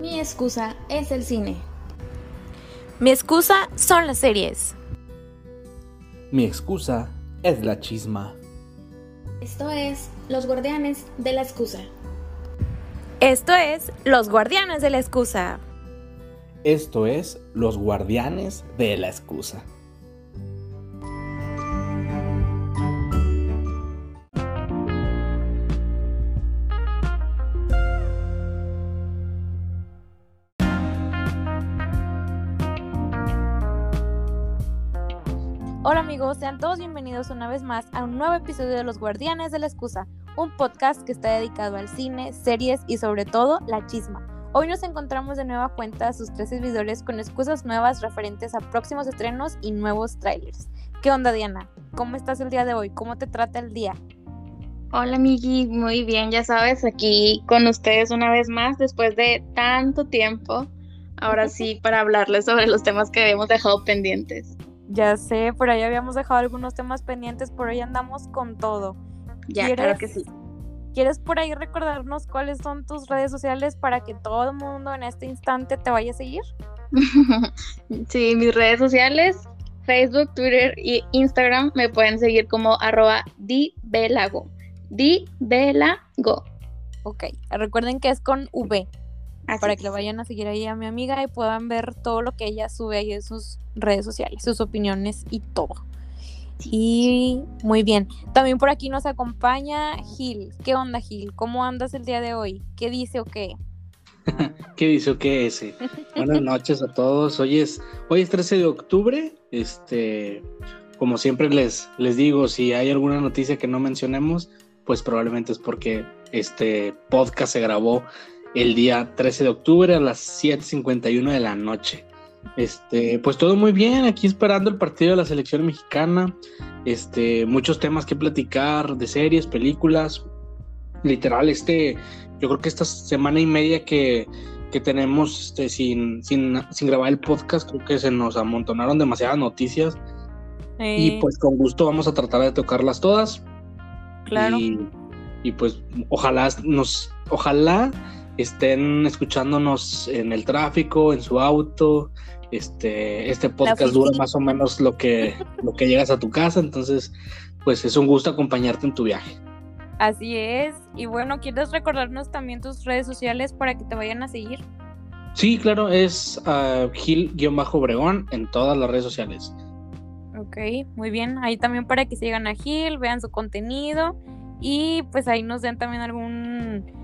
Mi excusa es el cine. Mi excusa son las series. Mi excusa es la chisma. Esto es Los Guardianes de la Excusa. Esto es Los Guardianes de la Excusa. Esto es Los Guardianes de la Excusa. Amigos, sean todos bienvenidos una vez más a un nuevo episodio de Los Guardianes de la Excusa, un podcast que está dedicado al cine, series y sobre todo la chisma. Hoy nos encontramos de nueva cuenta sus tres servidores con excusas nuevas referentes a próximos estrenos y nuevos trailers. ¿Qué onda Diana? ¿Cómo estás el día de hoy? ¿Cómo te trata el día? Hola Migi, muy bien, ya sabes, aquí con ustedes una vez más después de tanto tiempo. Ahora sí, para hablarles sobre los temas que habíamos dejado pendientes. Ya sé, por ahí habíamos dejado algunos temas pendientes, por hoy andamos con todo. Ya, claro que sí. ¿Quieres por ahí recordarnos cuáles son tus redes sociales para que todo el mundo en este instante te vaya a seguir? sí, mis redes sociales, Facebook, Twitter y Instagram me pueden seguir como arroba dibelago. Dibelago. Ok, recuerden que es con V para que lo vayan a seguir ahí a mi amiga y puedan ver todo lo que ella sube ahí en sus redes sociales, sus opiniones y todo. Y muy bien. También por aquí nos acompaña Gil. ¿Qué onda, Gil? ¿Cómo andas el día de hoy? ¿Qué dice o qué? ¿Qué dice o qué ese? Buenas noches a todos. Hoy es, hoy es 13 de octubre. Este, como siempre les, les digo, si hay alguna noticia que no mencionemos, pues probablemente es porque este podcast se grabó el día 13 de octubre a las 7.51 de la noche. Este, pues todo muy bien, aquí esperando el partido de la selección mexicana. Este, muchos temas que platicar de series, películas. Literal, este, yo creo que esta semana y media que, que tenemos este, sin, sin, sin, grabar el podcast, creo que se nos amontonaron demasiadas noticias. Y pues con gusto vamos a tratar de tocarlas todas. Claro. Y, y pues ojalá nos, ojalá estén escuchándonos en el tráfico, en su auto. Este, este podcast dura más o menos lo que, lo que llegas a tu casa, entonces pues es un gusto acompañarte en tu viaje. Así es. Y bueno, ¿quieres recordarnos también tus redes sociales para que te vayan a seguir? Sí, claro, es uh, Gil-Obregón en todas las redes sociales. Ok, muy bien. Ahí también para que sigan a Gil, vean su contenido y pues ahí nos den también algún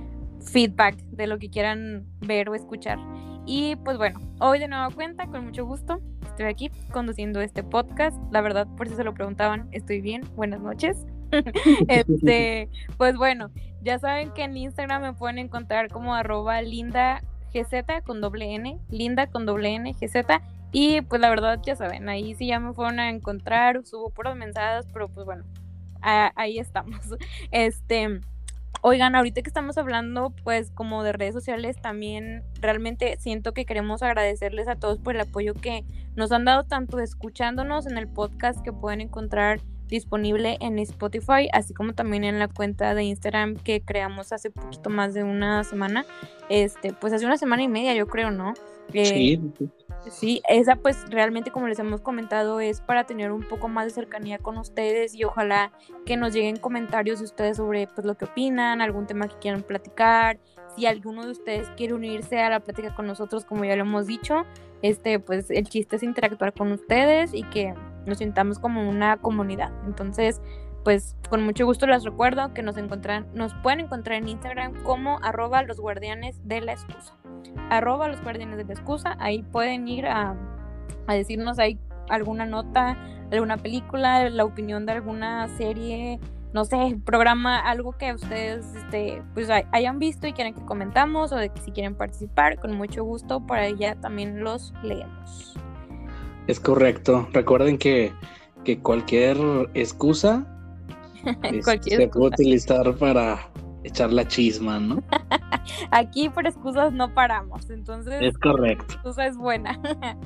feedback de lo que quieran ver o escuchar. Y pues bueno, hoy de nueva cuenta, con mucho gusto, estoy aquí conduciendo este podcast. La verdad, por si se lo preguntaban, estoy bien. Buenas noches. este, pues bueno, ya saben que en Instagram me pueden encontrar como arroba linda gz con doble n, linda con doble n gz. Y pues la verdad, ya saben, ahí sí ya me fueron a encontrar, subo puros mensajes, pero pues bueno, ahí estamos. Este, Oigan, ahorita que estamos hablando pues como de redes sociales, también realmente siento que queremos agradecerles a todos por el apoyo que nos han dado tanto escuchándonos en el podcast que pueden encontrar disponible en Spotify, así como también en la cuenta de Instagram que creamos hace poquito más de una semana, este, pues hace una semana y media yo creo, ¿no? Eh, sí. Sí, esa pues realmente como les hemos comentado es para tener un poco más de cercanía con ustedes y ojalá que nos lleguen comentarios de ustedes sobre pues lo que opinan, algún tema que quieran platicar, si alguno de ustedes quiere unirse a la plática con nosotros como ya lo hemos dicho, este pues el chiste es interactuar con ustedes y que nos sintamos como una comunidad. Entonces, pues con mucho gusto les recuerdo que nos encuentran, nos pueden encontrar en Instagram como arroba los guardianes de la excusa. Arroba los guardianes de la excusa, ahí pueden ir a, decirnos ahí alguna nota, alguna película, la opinión de alguna serie, no sé, programa, algo que ustedes este, pues hayan visto y quieren que comentamos o de que si quieren participar, con mucho gusto, para allá también los leemos. Es correcto. Recuerden que, que cualquier excusa se puede utilizar para echar la chisma, ¿no? Aquí por excusas no paramos, entonces. Es correcto. Excusa es buena.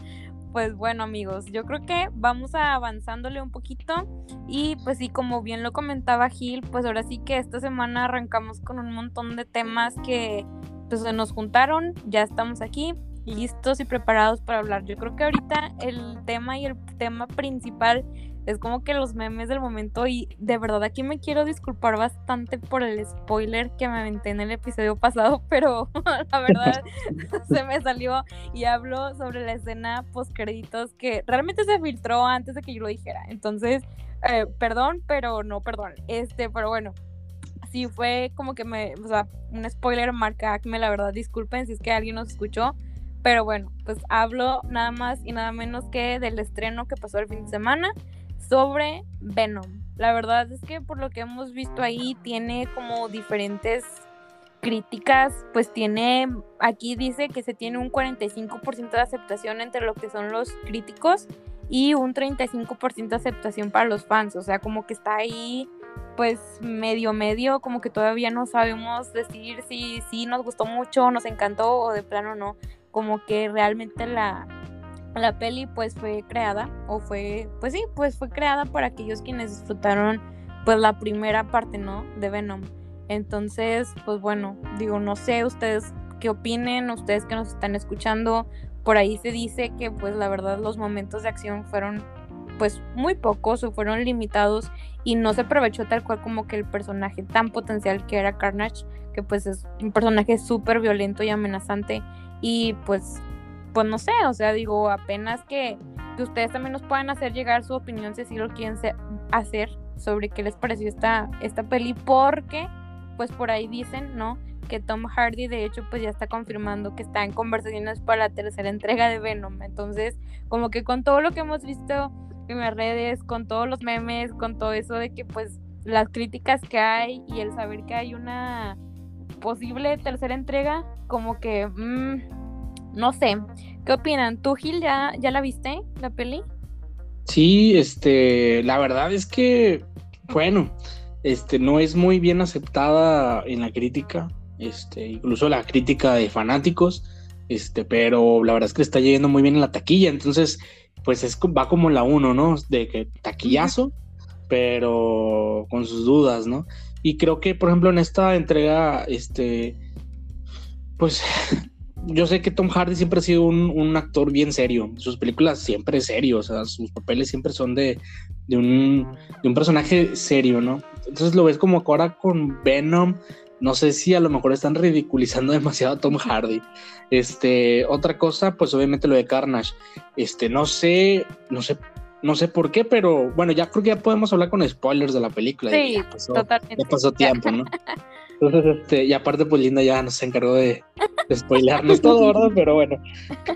pues bueno, amigos, yo creo que vamos a avanzándole un poquito. Y pues sí, como bien lo comentaba Gil, pues ahora sí que esta semana arrancamos con un montón de temas que pues nos juntaron, ya estamos aquí, listos y preparados para hablar. Yo creo que ahorita el tema y el tema principal es como que los memes del momento y de verdad aquí me quiero disculpar bastante por el spoiler que me aventé en el episodio pasado, pero la verdad se me salió y hablo sobre la escena post créditos que realmente se filtró antes de que yo lo dijera. Entonces, eh, perdón, pero no perdón. Este, pero bueno, sí fue como que me, o sea, un spoiler marca me la verdad, disculpen si es que alguien nos escuchó. Pero bueno, pues hablo nada más y nada menos que del estreno que pasó el fin de semana sobre Venom. La verdad es que por lo que hemos visto ahí tiene como diferentes críticas, pues tiene, aquí dice que se tiene un 45% de aceptación entre lo que son los críticos y un 35% de aceptación para los fans, o sea, como que está ahí pues medio medio, como que todavía no sabemos decir si, si nos gustó mucho, nos encantó o de plano no, como que realmente la, la peli pues fue creada o fue pues sí pues fue creada por aquellos quienes disfrutaron pues la primera parte no de Venom. Entonces pues bueno digo no sé ustedes qué opinen ustedes que nos están escuchando. Por ahí se dice que pues la verdad los momentos de acción fueron pues muy pocos o fueron limitados y no se aprovechó tal cual como que el personaje tan potencial que era Carnage que pues es un personaje súper violento y amenazante. Y pues pues no sé, o sea, digo, apenas que, ustedes también nos puedan hacer llegar su opinión si así lo quieren hacer sobre qué les pareció esta, esta peli, porque pues por ahí dicen, ¿no? Que Tom Hardy de hecho pues ya está confirmando que está en conversaciones para la tercera entrega de Venom. Entonces, como que con todo lo que hemos visto en las redes, con todos los memes, con todo eso de que pues las críticas que hay y el saber que hay una posible tercera entrega, como que... Mmm, no sé. ¿Qué opinan? ¿Tú, Gil, ya, ya la viste, la peli? Sí, este, la verdad es que, bueno, este, no es muy bien aceptada en la crítica, este, incluso la crítica de fanáticos, este, pero la verdad es que está yendo muy bien en la taquilla, entonces, pues es, va como la uno, ¿no? De que taquillazo, pero con sus dudas, ¿no? Y creo que, por ejemplo, en esta entrega, este, pues yo sé que Tom Hardy siempre ha sido un, actor bien serio. Sus películas siempre es serio, o sea, sus papeles siempre son de, un, personaje serio, ¿no? Entonces lo ves como ahora con Venom. No sé si a lo mejor están ridiculizando demasiado a Tom Hardy. Este, otra cosa, pues obviamente lo de Carnage. Este, no sé, no sé, no sé por qué, pero bueno, ya creo que ya podemos hablar con spoilers de la película. Sí, totalmente. Ya pasó tiempo, ¿no? Entonces, este, y aparte, pues Linda ya nos encargó de, de todo, ¿verdad? Pero bueno,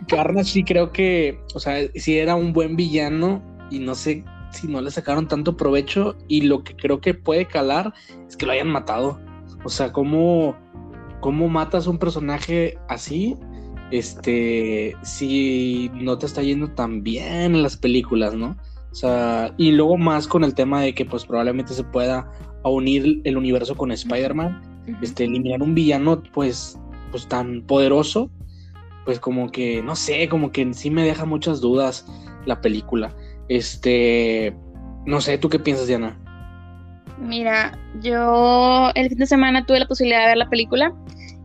Carnage sí creo que, o sea, sí era un buen villano y no sé si no le sacaron tanto provecho y lo que creo que puede calar es que lo hayan matado. O sea, ¿cómo, cómo matas un personaje así? Este, si no te está yendo tan bien en las películas, ¿no? O sea, y luego más con el tema de que pues probablemente se pueda unir el universo con Spider-Man este, eliminar un villano pues, pues tan poderoso, pues como que, no sé, como que en sí me deja muchas dudas la película. Este, no sé, ¿tú qué piensas, Diana? Mira, yo el fin de semana tuve la posibilidad de ver la película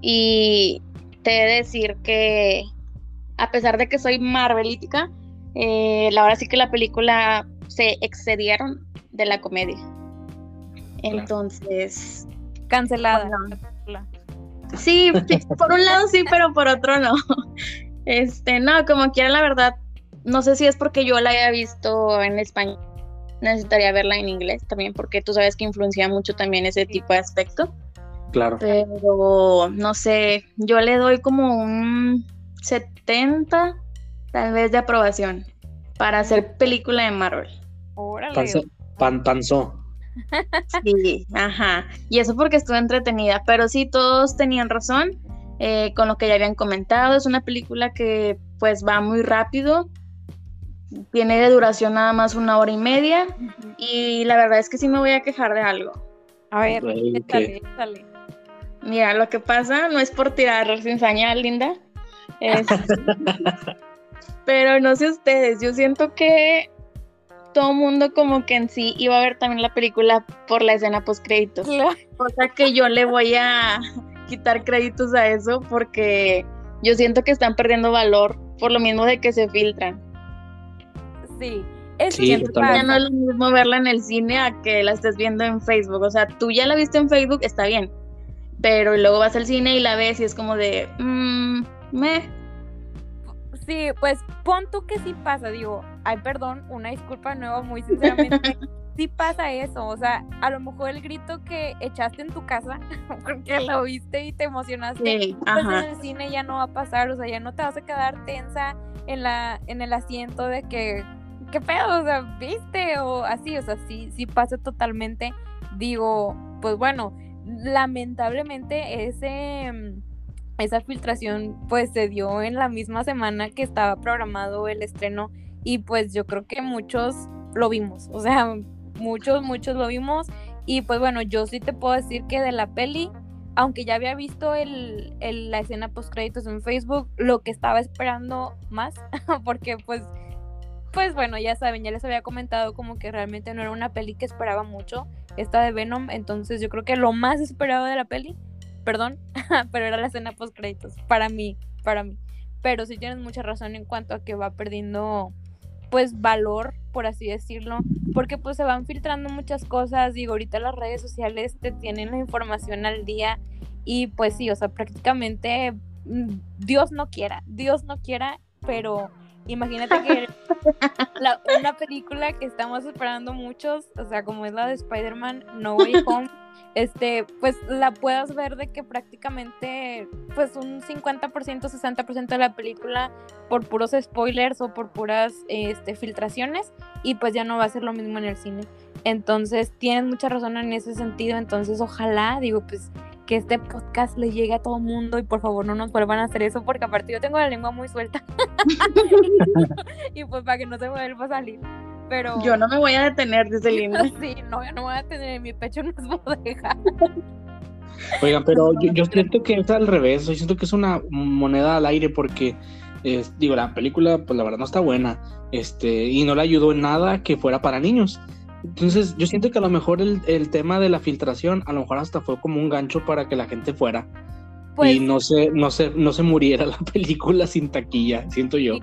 y te he de decir que a pesar de que soy marvelítica, eh, la verdad sí que la película se excedieron de la comedia. Entonces, Cancelada. Sí, por un lado sí, pero por otro no. Este, no, como quiera, la verdad, no sé si es porque yo la haya visto en español. Necesitaría verla en inglés también, porque tú sabes que influencia mucho también ese tipo de aspecto. Claro. Pero no sé, yo le doy como un 70 tal vez de aprobación para hacer película de Marvel. Órale. pan, panzó. Sí, ajá. Y eso porque estuve entretenida, pero sí, todos tenían razón eh, con lo que ya habían comentado. Es una película que pues va muy rápido, tiene de duración nada más una hora y media y la verdad es que sí me voy a quejar de algo. A ver, okay. Mira, lo que pasa no es por tirar sin señal, Linda. pero no sé ustedes, yo siento que todo mundo como que en sí iba a ver también la película por la escena post créditos. Cosa que yo le voy a quitar créditos a eso porque yo siento que están perdiendo valor por lo mismo de que se filtran. Sí, es Sí. Ya no es lo mismo verla en el cine a que la estés viendo en Facebook. O sea, tú ya la viste en Facebook, está bien. Pero luego vas al cine y la ves y es como de, mmm, me. Sí, pues pon tú que sí pasa, digo, ay, perdón, una disculpa nueva, muy sinceramente, sí pasa eso, o sea, a lo mejor el grito que echaste en tu casa, porque lo viste y te emocionaste, Sí, pues en el cine ya no va a pasar, o sea, ya no te vas a quedar tensa en la, en el asiento de que, ¿qué pedo? O sea, ¿viste? O así, o sea, sí, sí pasa totalmente, digo, pues bueno, lamentablemente ese... mm, esa filtración pues se dio en la misma semana que estaba programado el estreno y pues yo creo que muchos lo vimos, o sea, muchos, muchos lo vimos y pues bueno, yo sí te puedo decir que de la peli, aunque ya había visto el, el- la escena post créditos en Facebook, lo que estaba esperando más, porque pues, pues bueno, ya saben, ya les había comentado como que realmente no era una peli que esperaba mucho, esta de Venom, entonces yo creo que lo más esperado de la peli, perdón, pero era la escena post créditos, para mí, para mí. Pero sí tienes mucha razón en cuanto a que va perdiendo pues valor, por así decirlo, porque pues se van filtrando muchas cosas, digo, ahorita las redes sociales te tienen la información al día y pues sí, o sea, prácticamente mm, Dios no quiera, Dios no quiera, pero imagínate que la- una película que estamos esperando muchos, o sea, como es la de Spider-Man No Way Home, este, pues la puedas ver de que prácticamente, pues un 50%, 60% de la película por puros spoilers o por puras este, filtraciones y pues ya no va a ser lo mismo en el cine. Entonces, tienen mucha razón en ese sentido, entonces ojalá, digo, pues que este podcast le llegue a todo el mundo y por favor no nos vuelvan a hacer eso porque aparte yo tengo la lengua muy suelta y pues para que no se me vuelva a salir. Pero Yo no me voy a detener, dice Linda. Sí, no, yo no voy a tener en mi pecho no es bodega. Oigan, pero yo, yo siento que es al revés, yo siento que es una moneda al aire porque, es- digo, la película, pues la verdad no está buena, este, y no le ayudó en nada que fuera para niños. Entonces, yo siento que a lo mejor el, el tema de la filtración, a lo mejor hasta fue como un gancho para que la gente fuera Pues, y no se, no se, no se muriera la película sin taquilla, siento yo.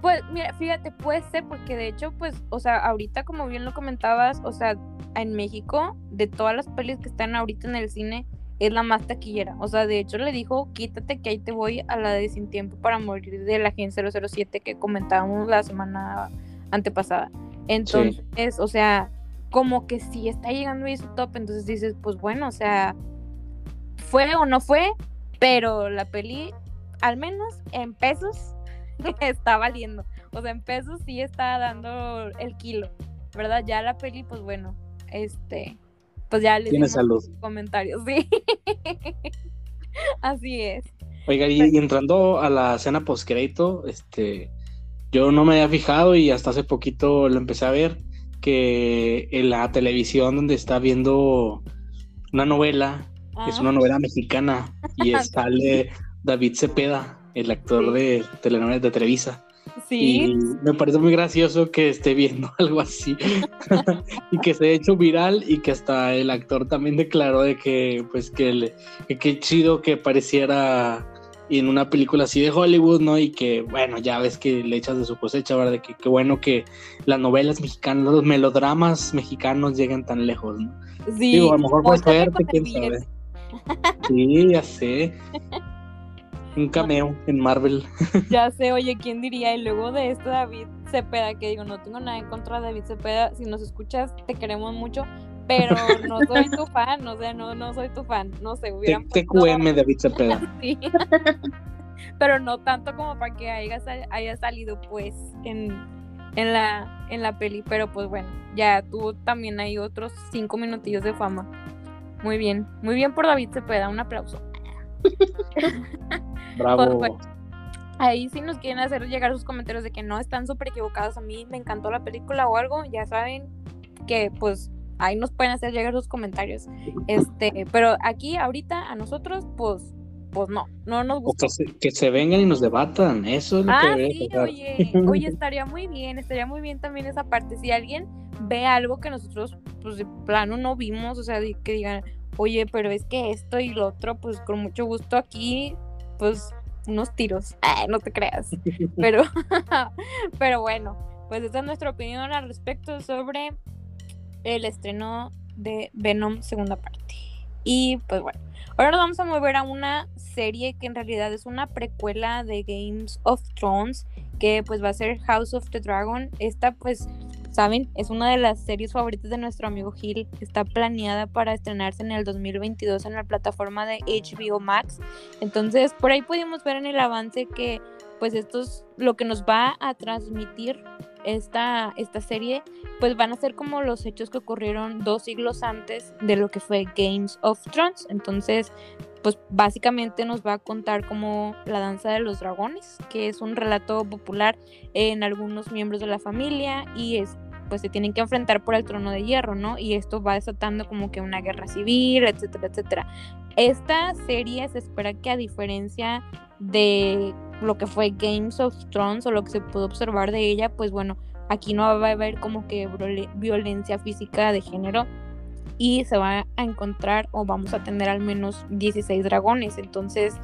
Pues, mira, fíjate, puede ser porque de hecho, pues, o sea, ahorita como bien lo comentabas, o sea, en México, de todas las pelis que están ahorita en el cine, es la más taquillera. O sea, de hecho le dijo, quítate que ahí te voy a la de Sin Tiempo para Morir de la Agencia 007 que comentábamos la semana antepasada. Entonces, o sea, como que sí está llegando ahí su top, entonces dices, pues bueno, o sea, fue o no fue, pero la peli, al menos en pesos, está valiendo. O sea, en pesos sí está dando el kilo, ¿verdad? Ya la peli, pues bueno, este, pues ya les Tiene dimos salud. comentarios, sí. Así es. Oiga, y, y entrando a la escena postcrédito, este, yo no me había fijado y hasta hace poquito lo empecé a ver, que en la televisión donde está viendo una novela, es Ah, una novela mexicana, y sale David Cepeda, el actor Sí. de telenovelas de Televisa. sí, Y me parece muy gracioso que esté viendo algo así y que se ha hecho viral y que hasta el actor también declaró de que pues que le- que qué chido que pareciera en una película así de Hollywood, ¿no? Y que bueno, ya ves que le echas de su cosecha, ¿verdad? De que qué bueno que las novelas mexicanas, los melodramas mexicanos lleguen tan lejos, ¿no? sí. Digo, a lo mejor con el quién sabe. Sí, ya sé. Un cameo en Marvel. Ya sé, oye, ¿quién diría? Y luego de esto David Cepeda, que digo, no tengo nada en contra de David Cepeda, si nos escuchas, te queremos mucho, pero no soy tu fan, o sea, no, no soy tu fan, no sé, hubieran T- puesto- TQM David Cepeda. Sí. pero no tanto como para que haya, sal- haya salido pues en, en, la, en la peli, pero pues bueno, ya tuvo también ahí otros cinco minutillos de fama. Muy bien, muy bien por David Cepeda, un aplauso. Bravo. Pues, Ahí si nos quieren hacer llegar sus comentarios de que no están súper equivocados, a mí me encantó la película o algo, ya saben que pues ahí nos pueden hacer llegar sus comentarios. Este, pero aquí ahorita a nosotros pues pues no, no nos O gustó. que se, que se vengan y nos debatan, eso es lo que Ah, debería sí, oye, oye, estaría muy bien, estaría muy bien también esa parte. Si alguien ve algo que nosotros, pues de plano no vimos, o sea, que digan, oye, pero es que esto y lo otro, pues con mucho gusto aquí, pues unos tiros. no te creas. Pero, pero bueno, pues esa es nuestra opinión al respecto sobre el estreno de Venom segunda parte. Y pues bueno, ahora nos vamos a mover a una serie que en realidad es una precuela de Games of Thrones, que pues va a ser House of the Dragon. Esta pues saben, es una de las series favoritas de nuestro amigo Gil. Está planeada para estrenarse en el 2022 en la plataforma de HBO Max. Entonces, por ahí pudimos ver en el avance que pues esto es lo que nos va a transmitir esta, esta serie, pues van a ser como los hechos que ocurrieron dos siglos antes de lo que fue Games of Thrones. Entonces, pues básicamente nos va a contar como la danza de los dragones, que es un relato popular en algunos miembros de la familia y es pues se tienen que enfrentar por el trono de hierro, ¿no? Y esto va desatando como que una guerra civil, etcétera, etcétera. Esta serie se espera que a diferencia de lo que fue Games of Thrones o lo que se pudo observar de ella, pues bueno, aquí no va a haber como que violencia física de género, y se va a encontrar o vamos a tener al menos 16 dragones. Entonces,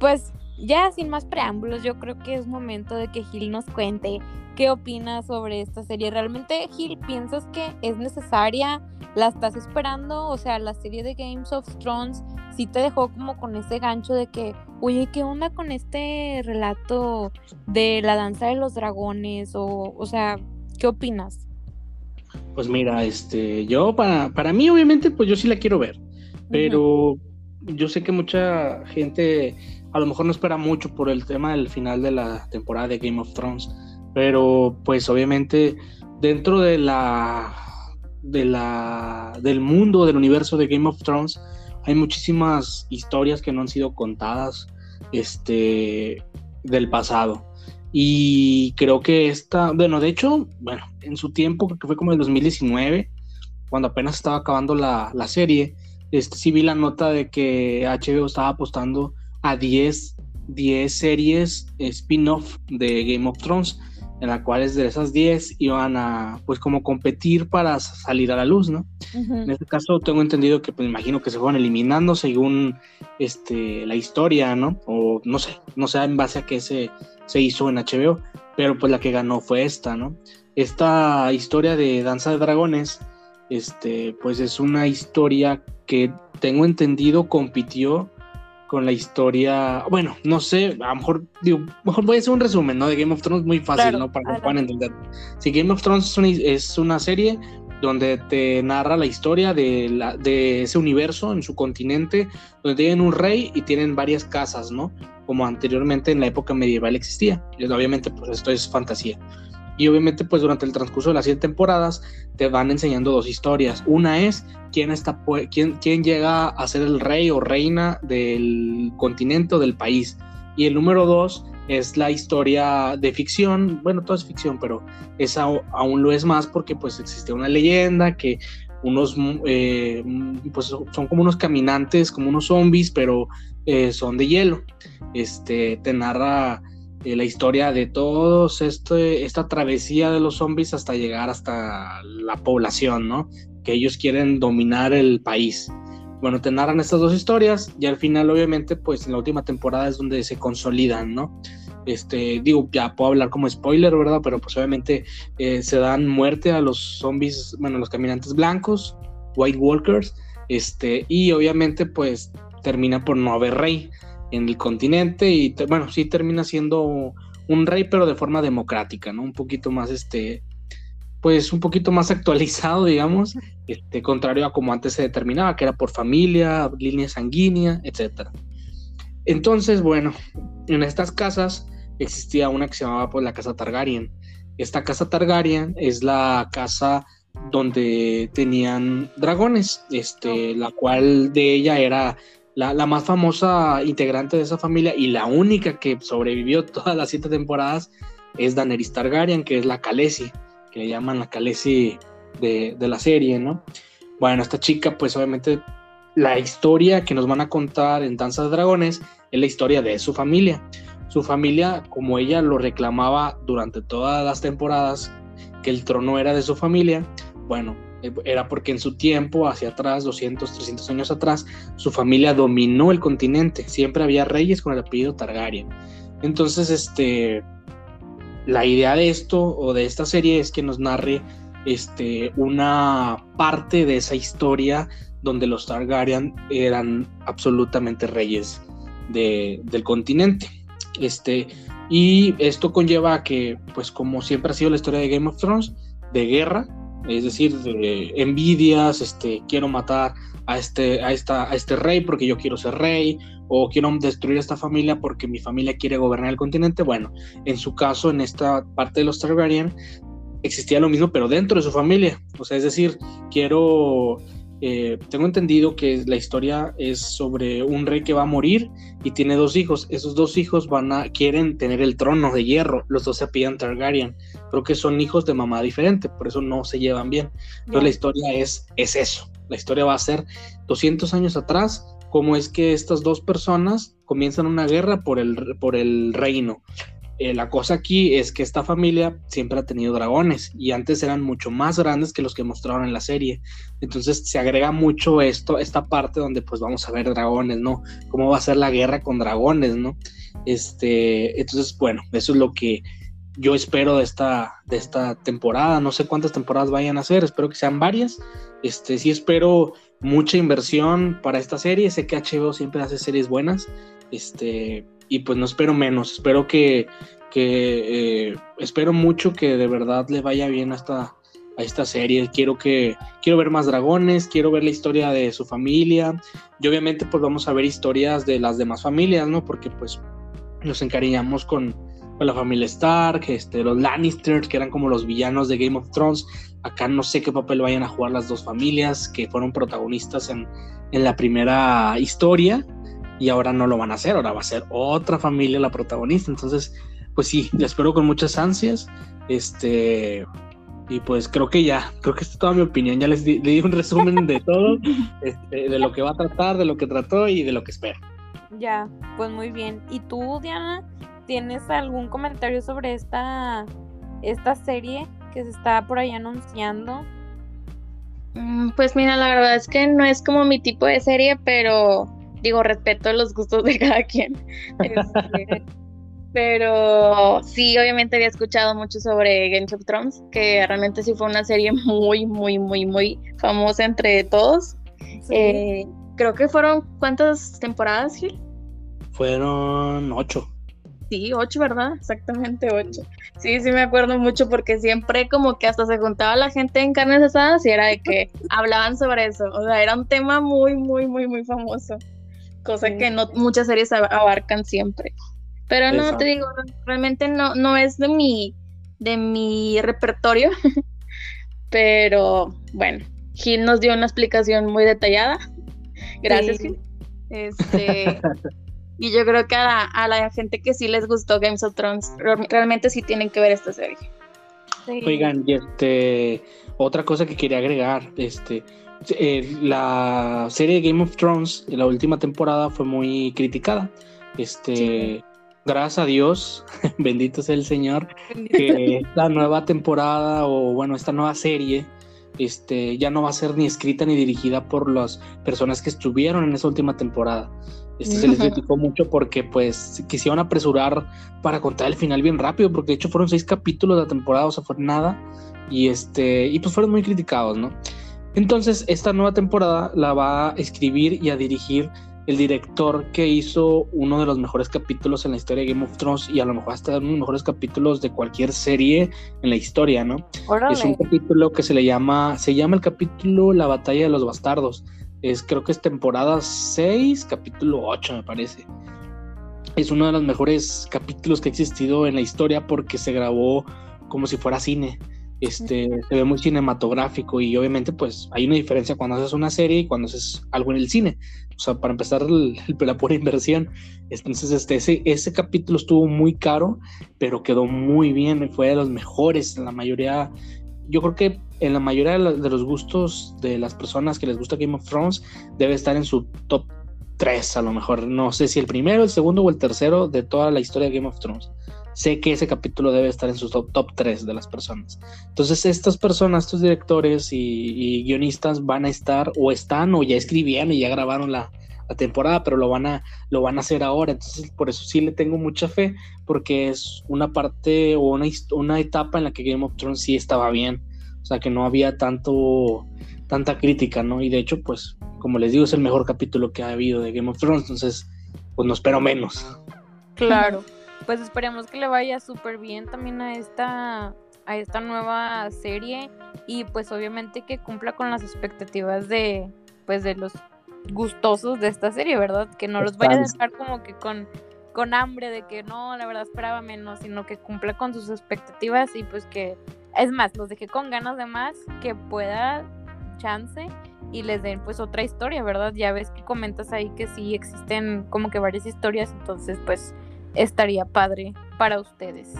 pues ya sin más preámbulos, yo creo que es momento de que Gil nos cuente qué opina sobre esta serie. ¿Realmente, Gil, piensas que es necesaria? ¿La estás esperando? O sea, la serie de Games of Thrones sí te dejó como con ese gancho de que, oye, ¿qué onda con este relato de la danza de los dragones? O, o sea, ¿qué opinas? Pues mira, este, yo para, para mí obviamente pues yo sí la quiero ver, pero yo sé que mucha gente a lo mejor no espera mucho por el tema del final de la temporada de Game of Thrones, pero pues obviamente dentro de la de la del mundo del universo de Game of Thrones hay muchísimas historias que no han sido contadas este del pasado. Y creo que esta, bueno, de hecho, bueno, en su tiempo, que fue como el 2019, cuando apenas estaba acabando la, serie, este, sí vi la nota de que HBO estaba apostando a 10, 10 series spin-off de Game of Thrones, en las cuales de esas 10 iban a, pues, como competir para salir a la luz, ¿no? En este caso tengo entendido que, pues, imagino que se fueron eliminando según, este, la historia, ¿no? O no sé, no sé en base a qué se, se hizo en HBO, pero pues la que ganó fue esta, ¿no? Esta historia de Danza de Dragones, este, pues es una historia que tengo entendido compitió con la historia, bueno, no sé, a lo mejor, digo, mejor voy a hacer un resumen, ¿no? De Game of Thrones muy fácil, ¿no? Para que puedan entender. Si Game of Thrones es una, es una, serie donde te narra la historia de, la, de ese universo en su continente, donde tienen un rey y tienen varias casas, ¿no? como anteriormente en la época medieval existía. Y obviamente, pues esto es fantasía. Y obviamente, pues durante el transcurso de las siete temporadas te van enseñando dos historias. Una es quién, está, quién, quién llega a ser el rey o reina del continente o del país. Y el número dos es la historia de ficción. Bueno, todo es ficción, pero esa aún lo es más porque pues existe una leyenda que unos, eh, pues son como unos caminantes, como unos zombies, pero eh, son de hielo. Este, te narra eh, la historia de todos este, esta travesía de los zombies hasta llegar hasta la población, ¿no? Que ellos quieren dominar el país. Bueno, te narran estas dos historias y al final, obviamente, pues en la última temporada es donde se consolidan, ¿no? Este, digo, ya puedo hablar como spoiler, ¿verdad? Pero pues obviamente eh, se dan muerte a los zombies, bueno, los caminantes blancos, White Walkers, este, y obviamente pues termina por no haber rey en el continente y bueno, sí termina siendo un rey pero de forma democrática, ¿no? Un poquito más este pues un poquito más actualizado, digamos, este contrario a como antes se determinaba, que era por familia, línea sanguínea, etcétera. Entonces, bueno, en estas casas existía una que se llamaba pues la casa Targaryen. Esta casa Targaryen es la casa donde tenían dragones, este, la cual de ella era la, más famosa integrante de esa familia y la única que sobrevivió todas las siete temporadas es Daenerys Targaryen, que es la Khaleesi, que le llaman la Khaleesi de, de la serie, ¿no? Bueno, esta chica, pues obviamente la historia que nos van a contar en Danza de Dragones es la historia de su familia. Su familia, como ella lo reclamaba durante todas las temporadas, que el trono era de su familia, bueno, era porque en su tiempo, hacia atrás, 200, 300 años atrás, su familia dominó el continente. Siempre había reyes con el apellido Targaryen. Entonces, este, la idea de esto o de esta serie es que nos narre este, una parte de esa historia donde los Targaryen eran absolutamente reyes del continente. Este, y esto conlleva a que, pues como siempre ha sido la historia de Game of Thrones, de guerra, es decir, de envidias, este, quiero matar a este, a, esta, a este rey porque yo quiero ser rey, o quiero destruir esta familia porque mi familia quiere gobernar el continente. Bueno, en su caso, en esta parte de los Targaryen, existía lo mismo, pero dentro de su familia. O sea, es decir, quiero eh, tengo entendido que la historia es sobre un rey que va a morir y tiene dos hijos. Esos dos hijos van a quieren tener el trono de hierro. Los dos se apellidan Targaryen. Creo que son hijos de mamá diferente, por eso no se llevan bien. Entonces la historia es, es eso. La historia va a ser 200 años atrás, cómo es que estas dos personas comienzan una guerra por el, por el reino. Eh, la cosa aquí es que esta familia siempre ha tenido dragones y antes eran mucho más grandes que los que mostraron en la serie. Entonces se agrega mucho esto, esta parte donde pues vamos a ver dragones, ¿no? Cómo va a ser la guerra con dragones, ¿no? Este, entonces, bueno, eso es lo que yo espero de esta, de esta temporada. No sé cuántas temporadas vayan a ser, espero que sean varias. Este, sí espero mucha inversión para esta serie. Sé que HBO siempre hace series buenas. Este, y pues no espero menos, espero que, que eh, espero mucho que de verdad le vaya bien a esta, a esta serie, quiero que, quiero ver más dragones, quiero ver la historia de su familia, y obviamente pues vamos a ver historias de las demás familias, ¿no? Porque pues nos encariñamos con, la familia Stark, este, los Lannister, que eran como los villanos de Game of Thrones. Acá no sé qué papel vayan a jugar las dos familias que fueron protagonistas en, en la primera historia y ahora no lo van a hacer, ahora va a ser otra familia la protagonista. Entonces, pues sí, le espero con muchas ansias. Este, y pues creo que ya, creo que esta es toda mi opinión. Ya les di, un resumen de todo, este, de lo que va a tratar, de lo que trató y de lo que espero. Ya, pues muy bien. ¿Y tú, Diana, tienes algún comentario sobre esta, esta serie que se está por ahí anunciando? Mm, pues mira, la verdad es que no es como mi tipo de serie, pero digo, respeto los gustos de cada quien. Este, pero sí, obviamente había escuchado mucho sobre Game of Thrones, que realmente sí fue una serie muy, muy, muy, muy famosa entre todos. Eh, creo que fueron, ¿cuántas temporadas, Gil? Fueron ocho. Sí, ocho, ¿verdad? Exactamente ocho. Sí, sí me acuerdo mucho porque siempre como que hasta se juntaba la gente en carnes asadas y era de que hablaban sobre eso. O sea, era un tema muy, muy, muy, muy famoso cosa que no muchas series abarcan siempre. Pero no, te digo, realmente no, no es de mi, de mi repertorio, pero bueno, Gil nos dio una explicación muy detallada. Gracias, Gil. Este, y yo creo que a la, gente que sí les gustó Games of Thrones, realmente sí tienen que ver esta serie. Oigan, y este, otra cosa que quería agregar, este, eh, la serie Game of Thrones, la última temporada, fue muy criticada. Este, gracias a Dios, bendito sea el Señor, que la nueva temporada o bueno, esta nueva serie este, ya no va a ser ni escrita ni dirigida por las personas que estuvieron en esa última temporada. Este, se les criticó mucho porque pues quisieron apresurar para contar el final bien rápido, porque de hecho fueron seis capítulos de la temporada, o sea, fue nada, y este, y pues fueron muy criticados, ¿no? Entonces, esta nueva temporada la va a escribir y a dirigir el director que hizo uno de los mejores capítulos en la historia de Game of Thrones y a lo mejor hasta uno de los mejores capítulos de cualquier serie en la historia, ¿no? Es un capítulo que se le llama, se llama el capítulo La batalla de los bastardos. Es, creo que es temporada 6, capítulo 8 me parece. Es uno de los mejores capítulos que ha existido en la historia porque se grabó como si fuera cine este, se ve muy cinematográfico y obviamente pues hay una diferencia cuando haces una serie y cuando haces algo en el cine. O sea, para empezar la pura inversión. Entonces este, ese, ese capítulo estuvo muy caro, pero quedó muy bien, fue de los mejores. La mayoría, yo creo que en la mayoría de, de los gustos de las personas que les gusta Game of Thrones debe estar en su top 3 a lo mejor. No sé si el primero, el segundo o el tercero de toda la historia de Game of Thrones sé que ese capítulo debe estar en su top, top 3 de las personas. Entonces, estas personas, estos directores y, guionistas van a estar, o están, o ya escribían y ya grabaron la, temporada, pero lo van, a, lo van a hacer ahora. Entonces, por eso sí le tengo mucha fe, porque es una parte o una, una etapa en la que Game of Thrones sí estaba bien. O sea, que no había tanto, tanta crítica, ¿no? Y de hecho, pues, como les digo, es el mejor capítulo que ha habido de Game of Thrones. Entonces, pues no espero menos. Claro, pues esperemos que le vaya súper bien también a esta, a esta nueva serie y pues obviamente que cumpla con las expectativas de, pues de los gustosos de esta serie, ¿verdad? Que no los vaya a dejar como que con, con hambre de que no, la verdad esperaba menos, sino que cumpla con sus expectativas y pues que, es más, los dejé con ganas de más, que pueda chance y les den pues otra historia, ¿verdad? Ya ves que comentas ahí que sí existen como que varias historias, entonces pues estaría padre para ustedes.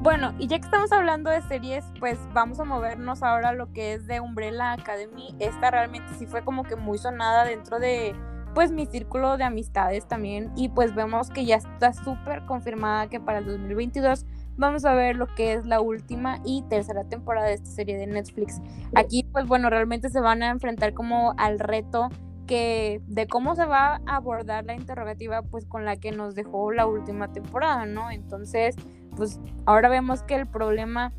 Bueno, y ya que estamos hablando de series, pues vamos a movernos ahora a lo que es de Umbrella Academy. Esta realmente sí fue como que muy sonada dentro de pues mi círculo de amistades también y pues vemos que ya está súper confirmada que para el 2022 vamos a ver lo que es la última y tercera temporada de esta serie de Netflix. Aquí pues bueno, realmente se van a enfrentar como al reto que de cómo se va a abordar la interrogativa pues con la que nos dejó la última temporada, ¿no? Entonces, pues ahora vemos que el problema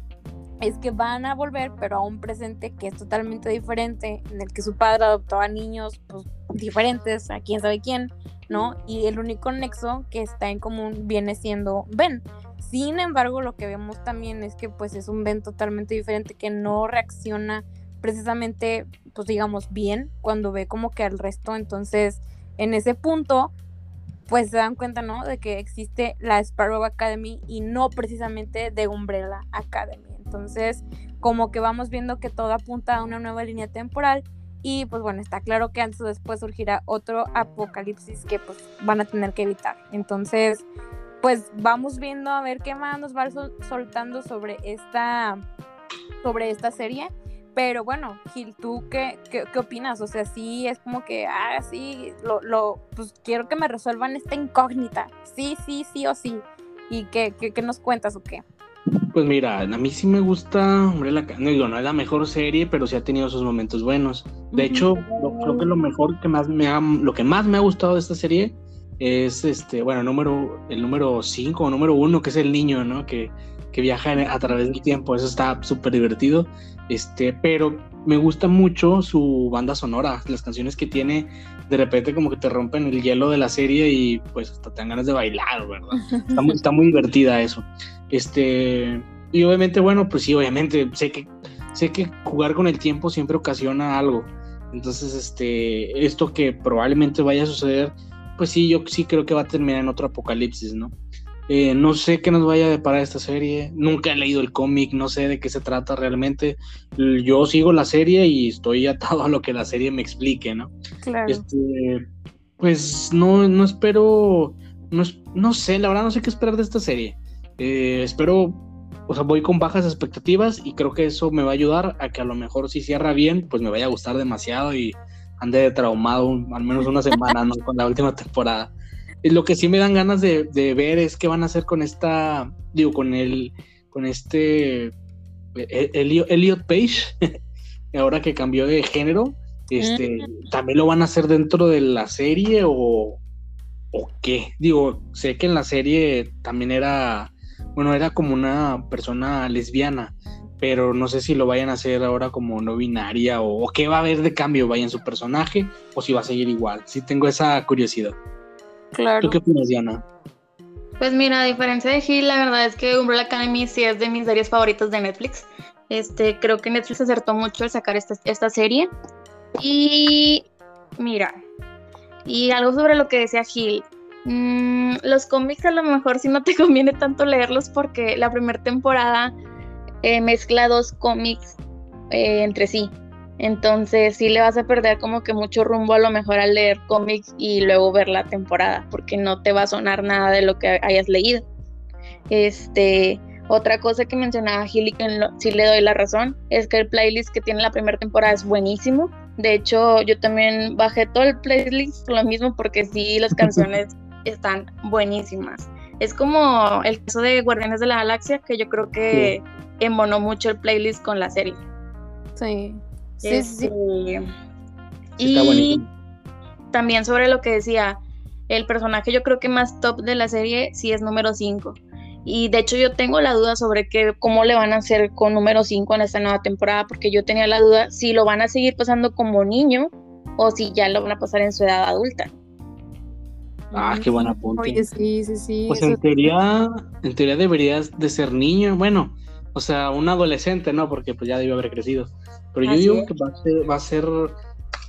es que van a volver, pero a un presente que es totalmente diferente, en el que su padre adoptó a niños pues, diferentes, a quién sabe quién, ¿no? Y el único nexo que está en común viene siendo Ben. Sin embargo, lo que vemos también es que pues es un Ben totalmente diferente que no reacciona precisamente, pues digamos, bien cuando ve como que al resto. Entonces, en ese punto, pues se dan cuenta, ¿no? De que existe la Sparrow Academy y no precisamente de Umbrella Academy. Entonces, como que vamos viendo que todo apunta a una nueva línea temporal y pues bueno, está claro que antes o después surgirá otro apocalipsis que pues van a tener que evitar. Entonces, pues vamos viendo a ver qué más nos va soltando sobre esta sobre esta serie. Pero bueno, Gil, ¿tú qué, qué, opinas? O sea, sí, es como que, ah, sí, lo, lo, pues quiero que me resuelvan esta incógnita. Sí, sí, sí o sí. ¿Y qué, qué, qué nos cuentas o qué? Pues mira, a mí sí me gusta, hombre, la, no digo, no es la mejor serie, pero sí ha tenido sus momentos buenos. De hecho, creo que lo mejor que más me ha, lo que más me ha gustado de esta serie es este, bueno, número, el número 5 o número 1, que es el niño, ¿no? Que, que viaja a través del tiempo, eso está súper divertido. Este, pero me gusta mucho su banda sonora, las canciones que tiene, de repente como que te rompen el hielo de la serie y pues hasta te dan ganas de bailar, ¿verdad? Está muy, está muy divertida eso. Este, y obviamente, bueno, pues sí, obviamente, sé que, sé que jugar con el tiempo siempre ocasiona algo. Entonces, este, esto que probablemente vaya a suceder, pues sí, yo sí creo que va a terminar en otro apocalipsis, ¿no? Eh, no sé qué nos vaya a deparar esta serie. Nunca he leído el cómic, no sé de qué se trata realmente. Yo sigo la serie y estoy atado a lo que la serie me explique, ¿no? Claro. Este, pues no, no espero, no, no sé, la verdad no sé qué esperar de esta serie. Eh, espero, o sea, voy con bajas expectativas y creo que eso me va a ayudar a que a lo mejor si cierra bien, pues me vaya a gustar demasiado y ande traumado al menos una semana ¿no? con la última temporada. Y lo que sí me dan ganas de, ver es qué van a hacer con esta, digo, con el, con este e, Elliot Page, ahora que cambió de género, este, mm. también lo van a hacer dentro de la serie o, o qué. Digo, sé que en la serie también era bueno, era como una persona lesbiana, pero no sé si lo vayan a hacer ahora como no binaria o, qué va a haber de cambio vaya en su personaje o si va a seguir igual. Sí tengo esa curiosidad. Claro. ¿Tú qué opinas, Diana? Pues mira, a diferencia de Gil, la verdad es que Umbrella Academy sí es de mis series favoritas de Netflix. Este, creo que Netflix acertó mucho al sacar esta, esta serie. Y mira, y algo sobre lo que decía Gil, Mm, los cómics a lo mejor sí no te conviene tanto leerlos porque la primera temporada eh, mezcla dos cómics eh, entre sí. Entonces sí le vas a perder como que mucho rumbo a lo mejor al leer cómics y luego ver la temporada porque no te va a sonar nada de lo que hayas leído. Este, Otra cosa que mencionaba Gilly, que sí le doy la razón, es que el playlist que tiene la primera temporada es buenísimo. De hecho, yo también bajé todo el playlist lo mismo, porque sí, las canciones están buenísimas. Es como el caso de Guardianes de la Galaxia, que yo creo que sí. mucho el playlist con la serie. Sí. Sí, sí. Este, y también sobre lo que decía, el personaje yo creo que más top de la serie sí es número 5. Y de hecho yo tengo la duda sobre que, cómo le van a hacer con número 5 en esta nueva temporada, porque yo tenía la duda si lo van a seguir pasando como niño o si ya lo van a pasar en su edad adulta. Ah, qué buen apunte. Oye, sí, sí, sí. Pues en teoría, en teoría deberías de ser niño, bueno, o sea, un adolescente, ¿no? Porque pues ya debió haber crecido. Pero yo digo que va a ser, va a ser, o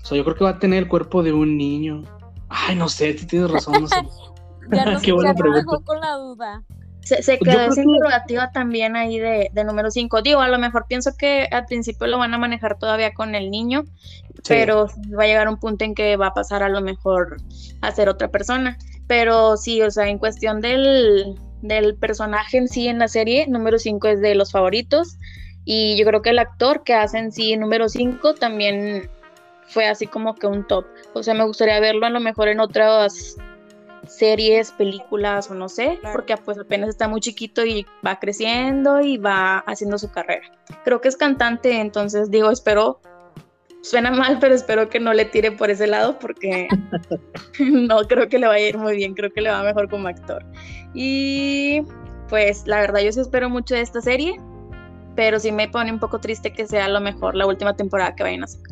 sea, yo creo que va a tener el cuerpo de un niño. Ay, no sé, tienes razón, no sé. ya no, Qué buena pregunta. con la duda. Se, se quedó esa interrogativa también ahí de, de número 5. Digo, a lo mejor pienso que al principio lo van a manejar todavía con el niño, sí. pero va a llegar un punto en que va a pasar a lo mejor a ser otra persona. Pero sí, o sea, en cuestión del, del personaje en sí en la serie, número 5 es de los favoritos. Y yo creo que el actor que hace en sí número 5 también fue así como que un top. O sea, me gustaría verlo a lo mejor en otras series, películas o no sé, claro. porque pues apenas está muy chiquito y va creciendo y va haciendo su carrera. Creo que es cantante, entonces digo, espero, suena mal, pero espero que no le tire por ese lado porque no creo que le vaya a ir muy bien, creo que le va mejor como actor. Y pues la verdad yo sí espero mucho de esta serie, pero sí me pone un poco triste que sea a lo mejor la última temporada que vayan a sacar.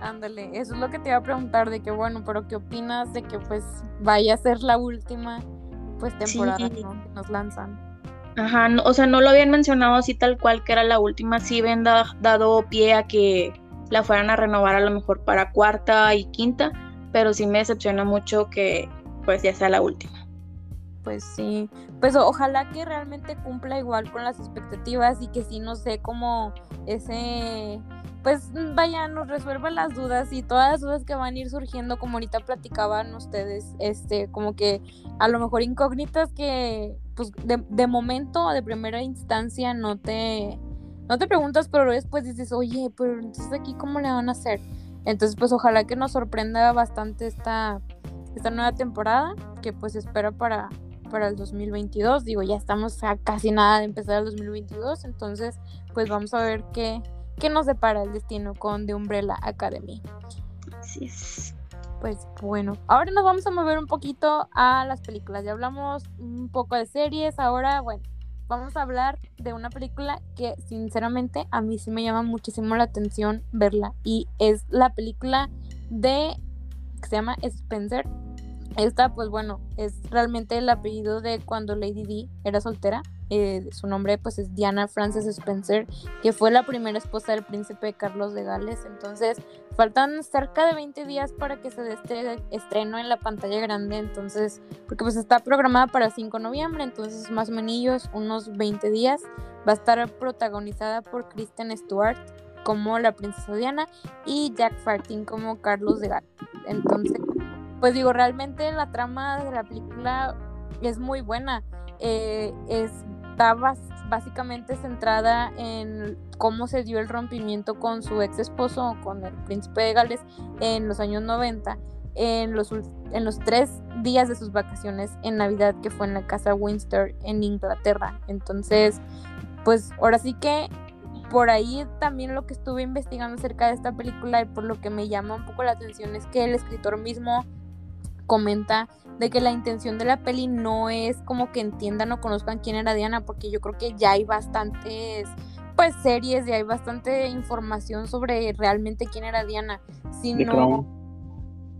Ándale, eso es lo que te iba a preguntar, de que bueno, pero ¿qué opinas de que pues vaya a ser la última pues temporada sí. ¿no? que nos lanzan? Ajá, no, o sea, no lo habían mencionado así tal cual que era la última, sí habían da, dado pie a que la fueran a renovar a lo mejor para cuarta y quinta, pero sí me decepciona mucho que pues ya sea la última. Pues sí, pues ojalá que realmente cumpla igual con las expectativas y que sí no sé como ese pues vaya, nos resuelva las dudas y todas las dudas que van a ir surgiendo, como ahorita platicaban ustedes, este, como que a lo mejor incógnitas que, pues, de, de momento, de primera instancia, no te, no te preguntas, pero después dices, oye, pero entonces aquí, ¿cómo le van a hacer? Entonces, pues, ojalá que nos sorprenda bastante esta, esta nueva temporada, que pues espera para, para el 2022. Digo, ya estamos a casi nada de empezar el 2022, entonces, pues, vamos a ver qué ¿Qué nos depara el destino con The Umbrella Academy? Así es. Pues bueno, ahora nos vamos a mover un poquito a las películas. Ya hablamos un poco de series, ahora, bueno, vamos a hablar de una película que sinceramente a mí sí me llama muchísimo la atención verla y es la película de que se llama Spencer. Esta, pues bueno, es realmente el apellido de cuando Lady D era soltera eh, su nombre pues es Diana Frances Spencer, que fue la primera esposa del príncipe Carlos de Gales. Entonces, faltan cerca de 20 días para que se dé este estreno en la pantalla grande. Entonces, porque pues está programada para 5 de noviembre, entonces más o menos unos 20 días. Va a estar protagonizada por Kristen Stewart como la princesa Diana y Jack Fartin como Carlos de Gales. Entonces, pues digo, realmente la trama de la película es muy buena. Eh, es está básicamente centrada en cómo se dio el rompimiento con su ex esposo, con el príncipe de Gales, en los años 90, en los, en los tres días de sus vacaciones en Navidad, que fue en la casa Windsor en Inglaterra. Entonces, pues ahora sí que por ahí también lo que estuve investigando acerca de esta película y por lo que me llama un poco la atención es que el escritor mismo comenta de que la intención de la peli no es como que entiendan o conozcan quién era Diana, porque yo creo que ya hay bastantes pues series y hay bastante información sobre realmente quién era Diana, sino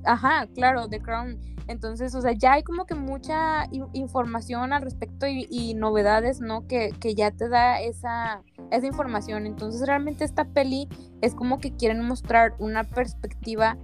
Ajá, claro, The Crown. Entonces, o sea, ya hay como que mucha información al respecto y, y novedades, ¿no? Que, que, ya te da esa, esa información. Entonces, realmente esta peli es como que quieren mostrar una perspectiva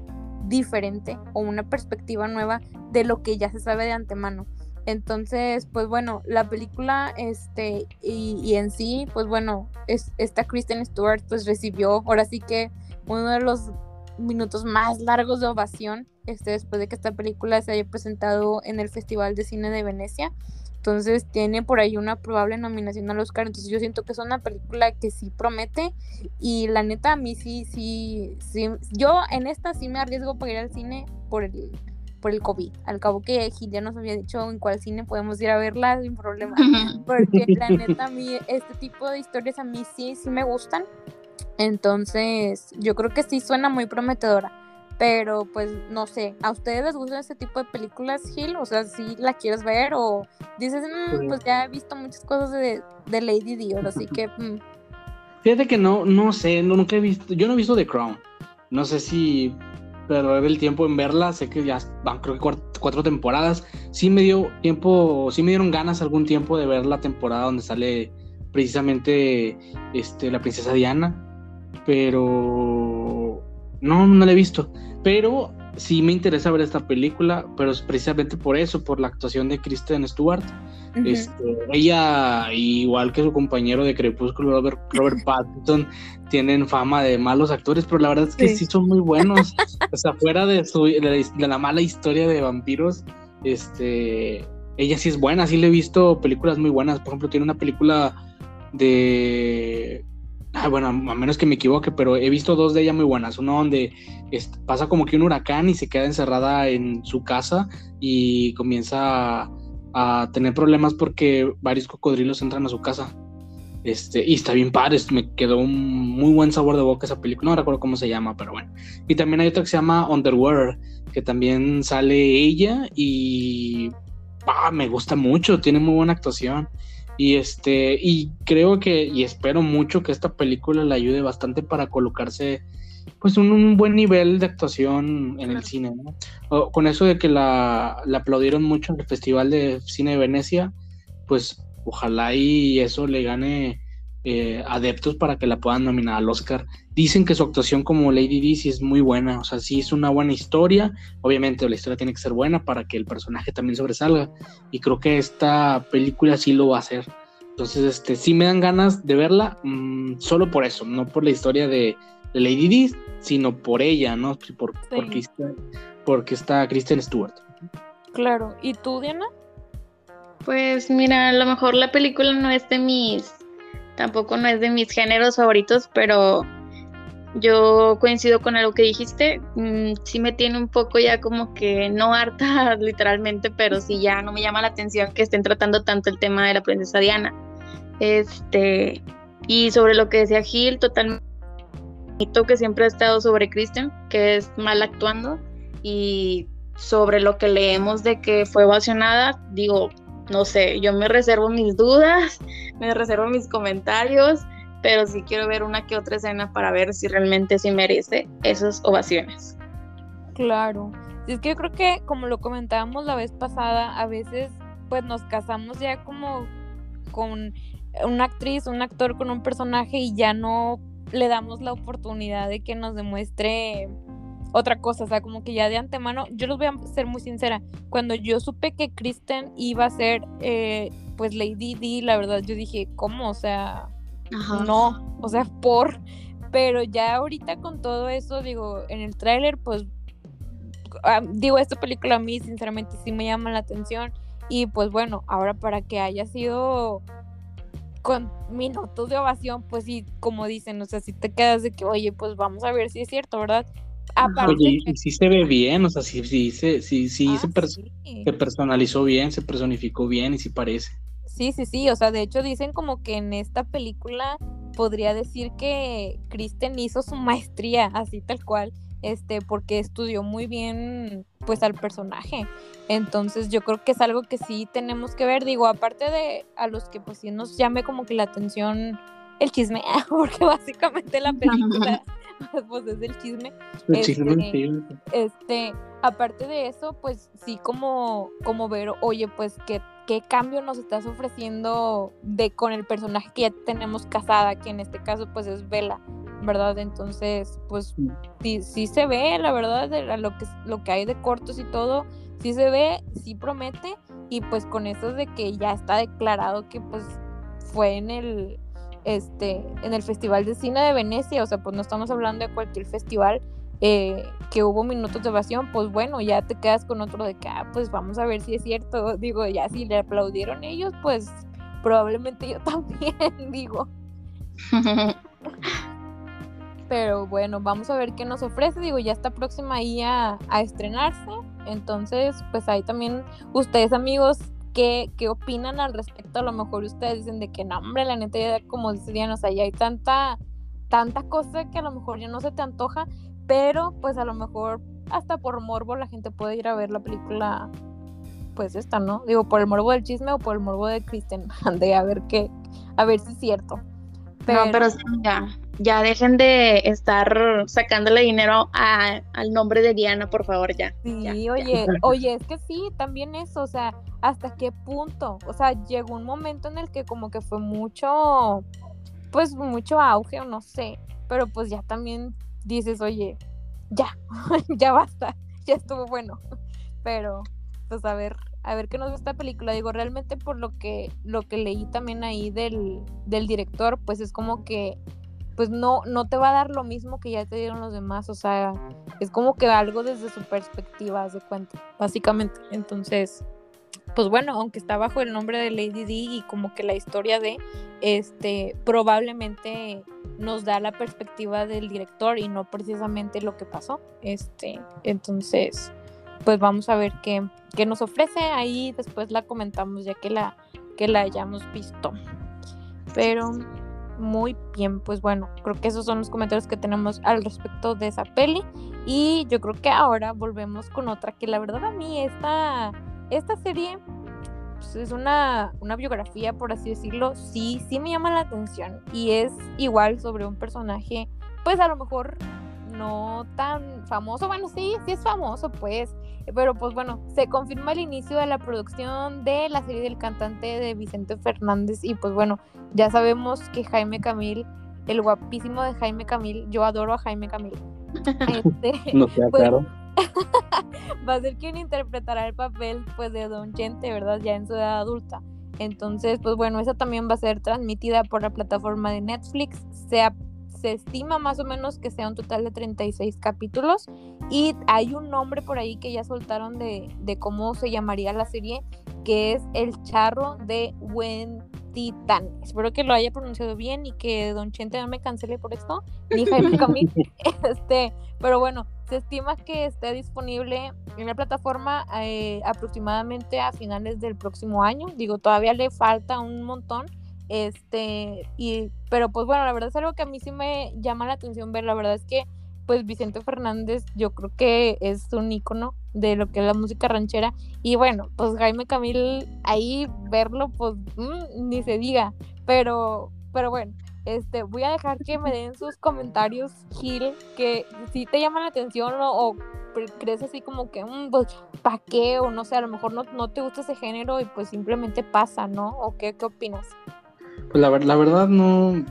diferente o una perspectiva nueva de lo que ya se sabe de antemano. Entonces, pues bueno, la película, este, y, en sí, pues bueno, es, esta Kristen Stewart, pues recibió, ahora sí que uno de los minutos más largos de ovación, este, después de que esta película se haya presentado en el Festival de Cine de Venecia. Entonces tiene por ahí una probable nominación al Oscar. Entonces yo siento que es una película que sí promete. Y la neta, a mí sí, sí, sí. Yo en esta sí me arriesgo para ir al cine por el, por el COVID. Al cabo que Gil ya nos había dicho en cuál cine podemos ir a verla sin problema. Porque la neta, a mí este tipo de historias a mí sí, sí me gustan. Entonces, yo creo que sí suena muy prometedora. Pero pues no sé, ¿a ustedes les gusta ese tipo de películas, Gil? O sea, si la quieres ver o dices, mm, pues ya he visto muchas cosas de, de Lady Dior, así que... Mm". Fíjate que no, no sé, nunca he visto, yo no he visto The Crown. No sé si perder el tiempo en verla, sé que ya van creo que cuatro, temporadas. Sí me dio tiempo, sí me dieron ganas algún tiempo de ver la temporada donde sale precisamente este, la princesa Diana, pero no, no la he visto. Pero sí me interesa ver esta película, pero es precisamente por eso, por la actuación de Kristen Stewart. Este, ella, igual que su compañero de Crepúsculo, Robert, Pattinson, tienen fama de malos actores, pero la verdad es que sí, son muy buenos. o sea, fuera de, su, de, la, mala historia de vampiros, este, ella sí es buena, sí le he visto películas muy buenas. Por ejemplo, tiene una película de Ah, bueno, a menos que me equivoque, pero he visto dos de ellas muy buenas. Uno donde pasa como que un huracán y se queda encerrada en su casa y comienza a, tener problemas porque varios cocodrilos entran a su casa. Este, y está bien padre, me quedó un muy buen sabor de boca esa película, no recuerdo cómo se llama, pero bueno. Y también hay otra que se llama Underwater, que también sale ella y ah, me gusta mucho, tiene muy buena actuación. Y este, y creo que, y espero mucho que esta película le ayude bastante para colocarse pues un, un buen nivel de actuación en el cine, ¿no? con eso de que la, la, aplaudieron mucho en el Festival de Cine de Venecia, pues ojalá y eso le gane eh, adeptos para que la puedan nominar al Oscar. Dicen que su actuación como Lady Di sí es muy buena, o sea, sí es una buena historia. Obviamente la historia tiene que ser buena para que el personaje también sobresalga. Y creo que esta película sí lo va a hacer. Entonces, este, sí me dan ganas de verla, mm, solo por eso, no por la historia de, Lady Di, sino por ella, ¿no? Por, porque está Kristen Stewart. Claro, ¿y tú, Diana? Pues mira, a lo mejor la película no es de mis tampoco no es de mis géneros favoritos, pero yo coincido con algo que dijiste, mm, sí me tiene un poco ya como que no harta literalmente, pero sí ya no me llama la atención que estén tratando tanto el tema de la princesa Diana. Este, y sobre lo que decía Gil, totalmente que siempre ha estado sobre Kristen, que es mal actuando, y sobre lo que leemos de que fue ovacionada, digo, no sé, yo me reservo mis dudas, me reservo mis comentarios, pero sí quiero ver una que otra escena para ver si realmente sí merece esas ovaciones. Claro, es que yo creo que como lo comentábamos la vez pasada, a veces pues nos casamos ya como con una actriz, un actor con un personaje y ya no le damos la oportunidad de que nos demuestre otra cosa, o sea, como que ya de antemano, yo los voy a ser muy sincera, cuando yo supe que Kristen iba a ser, eh, pues, Lady D, la verdad, yo dije, ¿cómo? O sea, no, o sea, por, pero ya ahorita con todo eso, digo, en el tráiler, pues, ah, digo, esta película a mí, sinceramente, sí me llama la atención, y pues bueno, ahora para que haya sido con minutos de ovación, pues sí, como dicen, o sea, si te quedas de que, oye, pues vamos a ver si es cierto, ¿verdad? Oye, sí se ve bien, o sea, sí, sí, sí, sí, se, se, personalizó bien, se personificó bien y sí parece. Sí, sí, sí, o sea, de hecho dicen como que en esta película podría decir que Kristen hizo su maestría, así tal cual, este, porque estudió muy bien, pues, al personaje. Entonces yo creo que es algo que sí tenemos que ver, digo, aparte de a los que pues sí nos llame como que la atención el chisme, porque básicamente la película pues es el chisme. este, este, aparte de eso, pues sí como, como ver, oye, pues qué, qué cambio nos estás ofreciendo de con el personaje que ya tenemos casada, que en este caso pues es Vela, ¿verdad? Entonces, pues sí, sí se ve, la verdad, lo que, lo que hay de cortos y todo, sí se ve, sí promete, y pues con eso de que ya está declarado que pues fue en el este, en el Festival de Cine de Venecia, o sea, pues no estamos hablando de cualquier festival, eh, que hubo minutos de evasión, pues bueno, ya te quedas con otro de que, ah, pues vamos a ver si es cierto. Digo, ya si le aplaudieron ellos, pues probablemente yo también, digo. Pero bueno, vamos a ver qué nos ofrece. Digo, ya está próxima ahí a, estrenarse. Entonces, pues ahí también ustedes amigos, ¿qué, ¿qué, opinan al respecto? A lo mejor ustedes dicen de que no, hombre, la neta, ya, como Diana, o sea, ya hay tanta, tanta cosa que a lo mejor ya no se te antoja, pero pues a lo mejor hasta por morbo la gente puede ir a ver la película, pues esta, ¿no? Digo, por el morbo del chisme o por el morbo de Kristen, de a ver qué, a ver si es cierto. No, pero ya, ya dejen de estar sacándole dinero al nombre de Diana, por favor, ya. Sí, oye, oye, es que sí, también eso, o sea, ¿hasta qué punto? O sea, llegó un momento en el que como que fue mucho, pues mucho auge, o no sé, pero pues ya también dices, oye, ya, ya basta, ya estuvo bueno. Pero, pues a ver, a ver qué nos gusta esta película. Digo, realmente por lo que, lo que leí también ahí del, del director, pues es como que pues no, no te va a dar lo mismo que ya te dieron los demás. O sea, es como que algo desde su perspectiva, de cuenta, básicamente. Entonces, pues bueno, aunque está bajo el nombre de Lady D y como que la historia de, este, probablemente nos da la perspectiva del director y no precisamente lo que pasó. Este, entonces, pues vamos a ver qué, qué nos ofrece. Ahí después la comentamos ya que la, que la hayamos visto. Pero muy bien, pues bueno, creo que esos son los comentarios que tenemos al respecto de esa peli. Y yo creo que ahora volvemos con otra que la verdad a mí esta, esta serie pues, es una, una biografía, por así decirlo, sí, sí me llama la atención. Y es igual sobre un personaje, pues a lo mejor no tan famoso, bueno, sí, sí es famoso, pues, pero pues bueno, se confirma el inicio de la producción de la serie del cantante de Vicente Fernández y pues bueno, ya sabemos que Jaime Camil, el guapísimo de Jaime Camil, yo adoro a Jaime Camil. Este, no queda pues, claro. va a ser quien interpretará el papel pues de Don Chente, ¿verdad? Ya en su edad adulta. Entonces, pues bueno, esa también va a ser transmitida por la plataforma de Netflix. Se, estima más o menos que sea un total de 36 capítulos y hay un nombre por ahí que ya soltaron de, de cómo se llamaría la serie, que es El Charro de Wen Titán. Espero que lo haya pronunciado bien y que Don Chente no me cancele por esto, ni Jaime Camil. este, pero bueno, se estima que esté disponible en la plataforma eh, aproximadamente a finales del próximo año. Digo, todavía le falta un montón. Este, y, pero pues bueno, la verdad es algo que a mí sí me llama la atención ver. La verdad es que, pues Vicente Fernández, yo creo que es un ícono de lo que es la música ranchera. Y bueno, pues Jaime Camil, ahí verlo, pues mm, ni se diga. Pero, pero bueno, este, voy a dejar que me den sus comentarios, Gil, que si te llaman la atención o, crees así como que, mm, pues, ¿para qué? O no sé, a lo mejor no, no te gusta ese género y pues simplemente pasa, ¿no? ¿O qué, qué opinas? Pues la, la verdad no,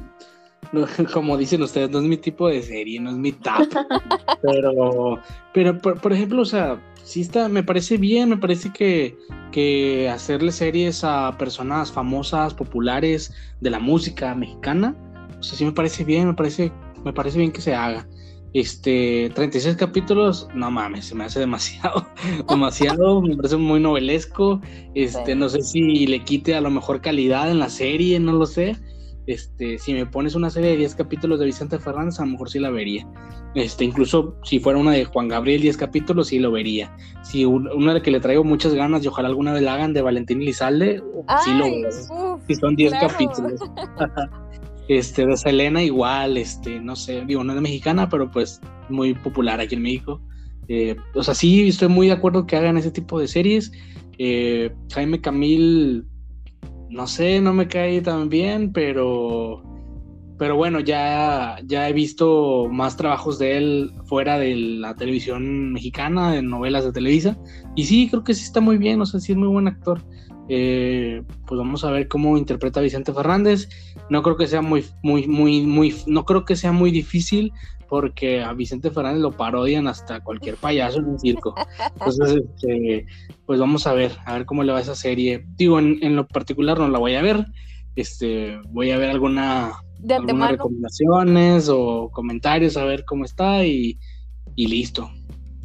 como dicen ustedes, no es mi tipo de serie, no es mi tap. pero, pero por, ejemplo, o sea, sí está, me parece bien, me parece que, que hacerle series a personas famosas, populares de la música mexicana, o sea, sí me parece bien, me parece, me parece bien que se haga. Este, 36 capítulos, no mames, se me hace demasiado, demasiado, me parece muy novelesco. Este, no sé si le quite a lo mejor calidad en la serie, no lo sé. Este, si me pones una serie de 10 capítulos de Vicente Fernández, a lo mejor sí la vería. Este, incluso si fuera una de Juan Gabriel, 10 capítulos, sí lo vería. Si una de que le traigo muchas ganas y ojalá alguna vez la hagan de Valentín Lizalde, sí lo veo. si son 10 capítulos. este, de Selena igual, este, no sé, digo, no es mexicana, pero pues muy popular aquí en México. Eh, o sea, sí, estoy muy de acuerdo que hagan ese tipo de series. Eh, Jaime Camil no sé, no me cae tan bien, pero, pero bueno, ya, ya he visto más trabajos de él fuera de la televisión mexicana, en novelas de Televisa, y sí, creo que sí está muy bien, o sea, sí es muy buen actor. Eh, pues vamos a ver cómo interpreta Vicente Fernández. No creo que sea muy, muy, muy, muy, no creo que sea muy difícil porque a Vicente Fernández lo parodian hasta cualquier payaso en un circo. Entonces, este, pues vamos a ver, a ver cómo le va esa serie. Digo, en, lo particular no la voy a ver, este, voy a ver alguna, algunas recomendaciones o comentarios a ver cómo está y, y listo.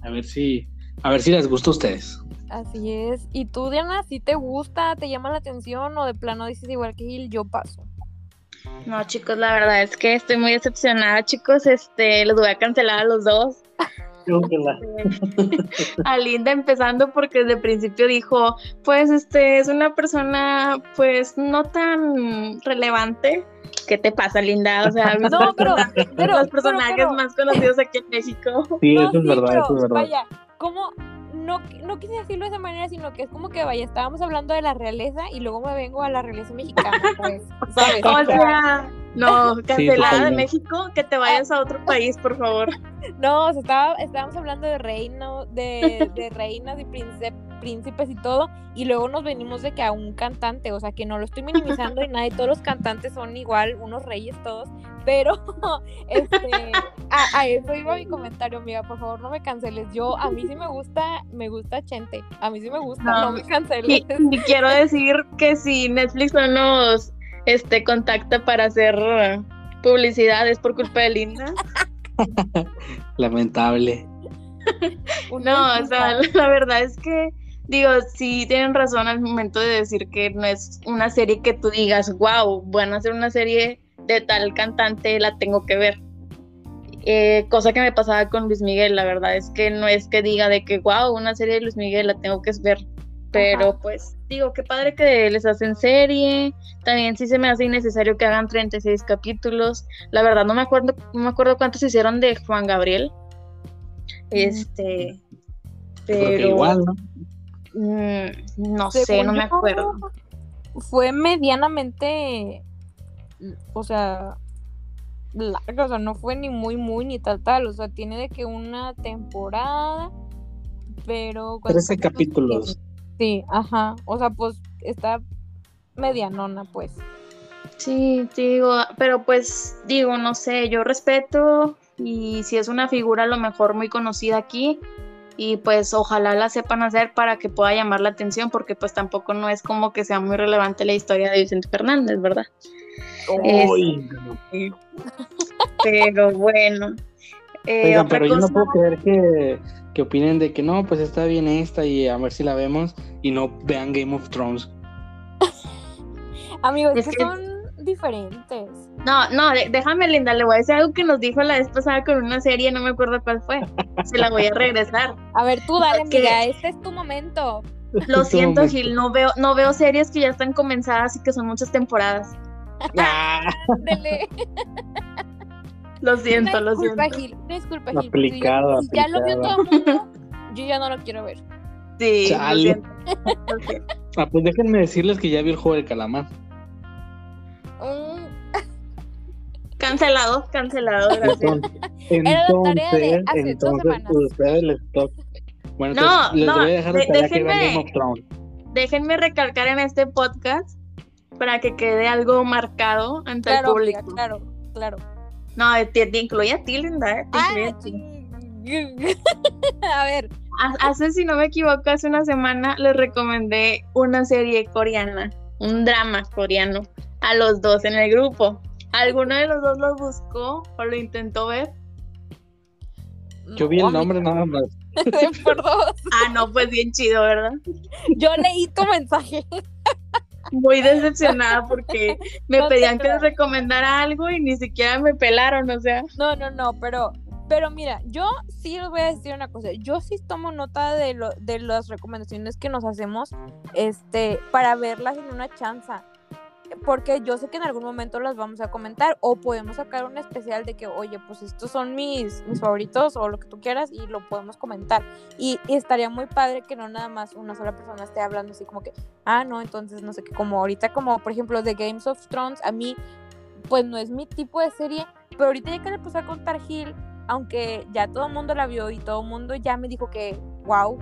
A ver si, a ver si les gusta a ustedes. Así es. ¿Y tú, Diana, si te gusta, te llama la atención o de plano dices igual que Gil, yo paso? No, chicos, la verdad es que estoy muy decepcionada, chicos. Este, los voy a cancelar a los dos. a Linda empezando porque desde el principio dijo, pues este es una persona pues no tan relevante. ¿Qué te pasa, Linda? O sea, no, pero, pero, los personajes más conocidos aquí en México. Sí, eso es verdad, eso es verdad. Vaya, ¿cómo no, no quise decirlo de esa manera, sino que es como que vaya, estábamos hablando de la realeza y luego me vengo a la realeza mexicana, pues, ¿sabes? O sea, no, cancelada de México, que te vayas a otro país, por favor. No, o sea, estaba, estábamos hablando de reino, de, de reinas y príncipes y todo, y luego nos venimos de que a un cantante, o sea, que no lo estoy minimizando y nada, y todos los cantantes son igual, unos reyes todos, pero este, a, eso iba mi comentario, amiga, por favor no me canceles, yo, a mí sí me gusta, me gusta Chente, a mí sí me gusta, no, me canceles. Y, quiero decir que si Netflix no nos este, contacta para hacer publicidad es por culpa de Linda. Lamentable. no, o sea, la verdad es que digo, sí tienen razón al momento de decir que no es una serie que tú digas, wow, van a hacer una serie de tal cantante, la tengo que ver. Eh, cosa que me pasaba con Luis Miguel, la verdad es que no es que diga de que, wow, una serie de Luis Miguel la tengo que ver. Pero pues digo, qué padre que les hacen serie. También sí se me hace innecesario que hagan 36 capítulos. La verdad no me acuerdo, no me acuerdo cuántos hicieron de Juan Gabriel. Este, pero igual, ¿no? Mm, no sé, no me acuerdo. Fue medianamente, o sea, larga, o sea, no fue ni muy, muy, ni tal, tal, o sea, tiene de que una temporada, pero... 13 capítulos. Sí, ajá, o sea, pues está medianona, pues. Sí, digo, pero pues digo, no sé, yo respeto y si es una figura a lo mejor muy conocida aquí, y pues ojalá la sepan hacer para que pueda llamar la atención porque pues tampoco no es como que sea muy relevante la historia de Vicente Fernández, ¿verdad? pero bueno. Eh, pero yo no puedo creer que, que, opinen de que no, pues está bien esta y a ver si la vemos y no vean Game of Thrones. Amigos, es que son diferentes. No, no, déjame, Linda, le voy a decir algo que nos dijo la vez pasada con una serie, no me acuerdo cuál fue. Se la voy a regresar. A ver, tú dale, amiga, este es tu momento. Lo siento, Gil, no veo, no veo series que ya están comenzadas y que son muchas temporadas. lo siento, lo siento. Gil, disculpa, Gil. Aplicado, si ya lo vio todo el mundo, yo ya no lo quiero ver. Sí, lo siento. Ah, pues déjenme decirles que ya vi el juego del calamar. Cancelado, cancelado, gracias. Entonces, entonces, ustedes les toca. Bueno, no, les voy a dejar de, déjenme, déjenme recalcar en este podcast para que quede algo marcado ante el público. Claro, claro. No, te, incluye a ti, Linda. Te ah, a, a ver. Hace, si no me equivoco, hace una semana les recomendé una serie coreana, un drama coreano, a los dos en el grupo. ¿Alguno de los dos lo buscó o lo intentó ver? Yo vi el nombre nada más. Por dos. Ah, no, pues bien chido, ¿verdad? Yo leí tu mensaje. Muy decepcionada porque me pedían que les recomendara algo y ni siquiera me pelaron, o sea. No, no, no, pero pero mira, yo sí les voy a decir una cosa. Yo sí tomo nota de, lo, de las recomendaciones que nos hacemos este, para verlas en una chanza porque yo sé que en algún momento las vamos a comentar o podemos sacar un especial de que, oye, pues estos son mis, mis favoritos o lo que tú quieras y lo podemos comentar. Y, estaría muy padre que no nada más una sola persona esté hablando así como que, ah, no, entonces no sé qué, como ahorita como por ejemplo de Games of Thrones, a mí pues no es mi tipo de serie, pero ahorita ya que le puse a contar Gil, aunque ya todo el mundo la vio y todo el mundo ya me dijo que, wow,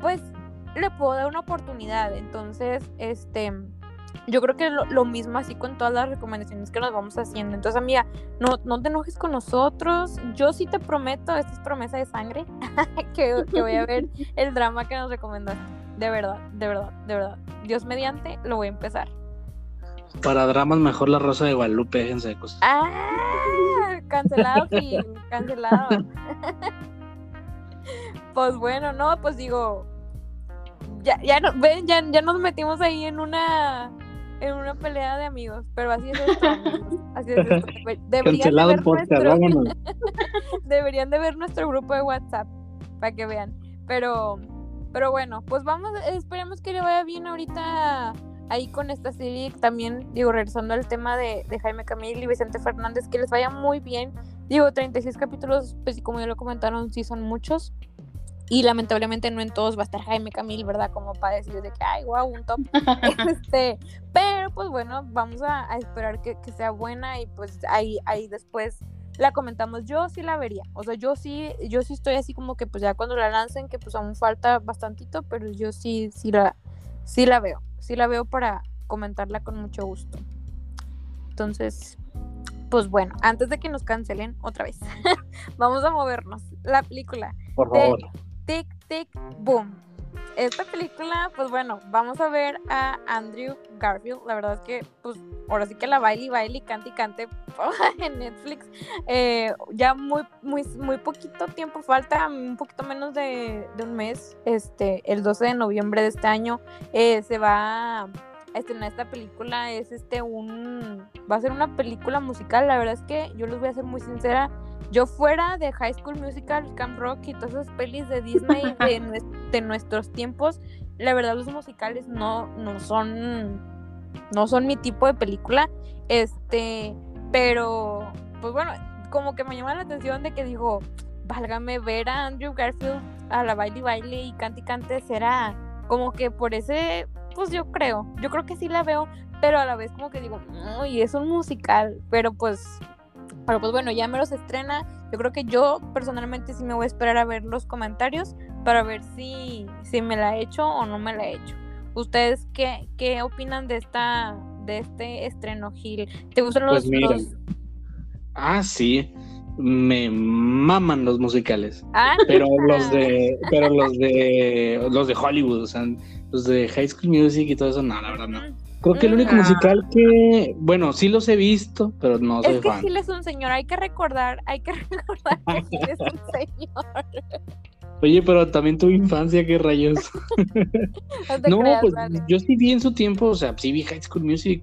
pues le puedo dar una oportunidad. Entonces, este yo creo que lo, lo, mismo así con todas las recomendaciones que nos vamos haciendo. Entonces, amiga, no, no te enojes con nosotros. Yo sí te prometo, esta es promesa de sangre, que, que, voy a ver el drama que nos recomendaste. De verdad, de verdad, de verdad. Dios mediante, lo voy a empezar. Para dramas, mejor La Rosa de Guadalupe, déjense de cosas. ¡Ah! Cancelado, sí, cancelado. Pues bueno, no, pues digo, ya, ya, no, ven, ya, ya nos metimos ahí en una en una pelea de amigos, pero así es esto. Así es esto. Deberían Cancelado de el ver podcast, nuestro- deberían de ver nuestro grupo de WhatsApp para que vean. Pero, pero bueno, pues vamos, esperemos que le vaya bien ahorita ahí con esta serie. También, digo, regresando al tema de, de Jaime Camil y Vicente Fernández, que les vaya muy bien. Digo, 36 capítulos, pues como ya lo comentaron, sí son muchos. Y lamentablemente no en todos va a estar Jaime Camil, ¿verdad? Como para decir de que, ay, wow, un top. este, pero pues bueno, vamos a, a esperar que, que sea buena y pues ahí, ahí después la comentamos. Yo sí la vería. O sea, yo sí, yo sí estoy así como que pues ya cuando la lancen, que pues aún falta bastantito, pero yo sí, sí la, sí la veo. Sí la veo para comentarla con mucho gusto. Entonces, pues bueno, antes de que nos cancelen otra vez, vamos a movernos. La película. Por de favor. Tic Tic Boom. Esta película, pues bueno, vamos a ver a Andrew Garfield. La verdad es que, pues, ahora sí que la baile y baile y cante y cante en Netflix. Eh, ya muy, muy, muy poquito tiempo falta, un poquito menos de, un mes. Este, el 12 de noviembre de este año eh, se va estrenar esta película. Es este un. Va a ser una película musical. La verdad es que yo les voy a ser muy sincera. Yo fuera de High School Musical, Camp Rock y todas esas pelis de Disney de nuestros tiempos, la verdad los musicales no, no son no son mi tipo de película. Este, pero pues bueno, como que me llama la atención de que digo, válgame ver a Andrew Garfield a la baile y baile y cante y cante será como que por ese pues yo creo, yo creo que sí la veo, pero a la vez como que digo, uy, es un musical, pero pues pero pues bueno, ya me los estrena. Yo creo que yo personalmente sí me voy a esperar a ver los comentarios para ver si, si me la he hecho o no me la he hecho. ¿Ustedes qué, qué opinan de esta de este estreno Gil? ¿Te gustan los, Pues mira. los- Ah, sí. Me maman los musicales. Ah, Pero los de, pero los de, los de Hollywood, o sea, los de High School Music y todo eso, no, la verdad no. Creo que el único musical que, bueno, sí los he visto, pero no soy es que fan. Gil es un señor, hay que recordar, hay que recordar que Gil es un señor. Oye, pero también tu infancia, qué rayos. No, te No, creas, pues vale. yo sí vi en su tiempo, o sea, sí vi High School Music,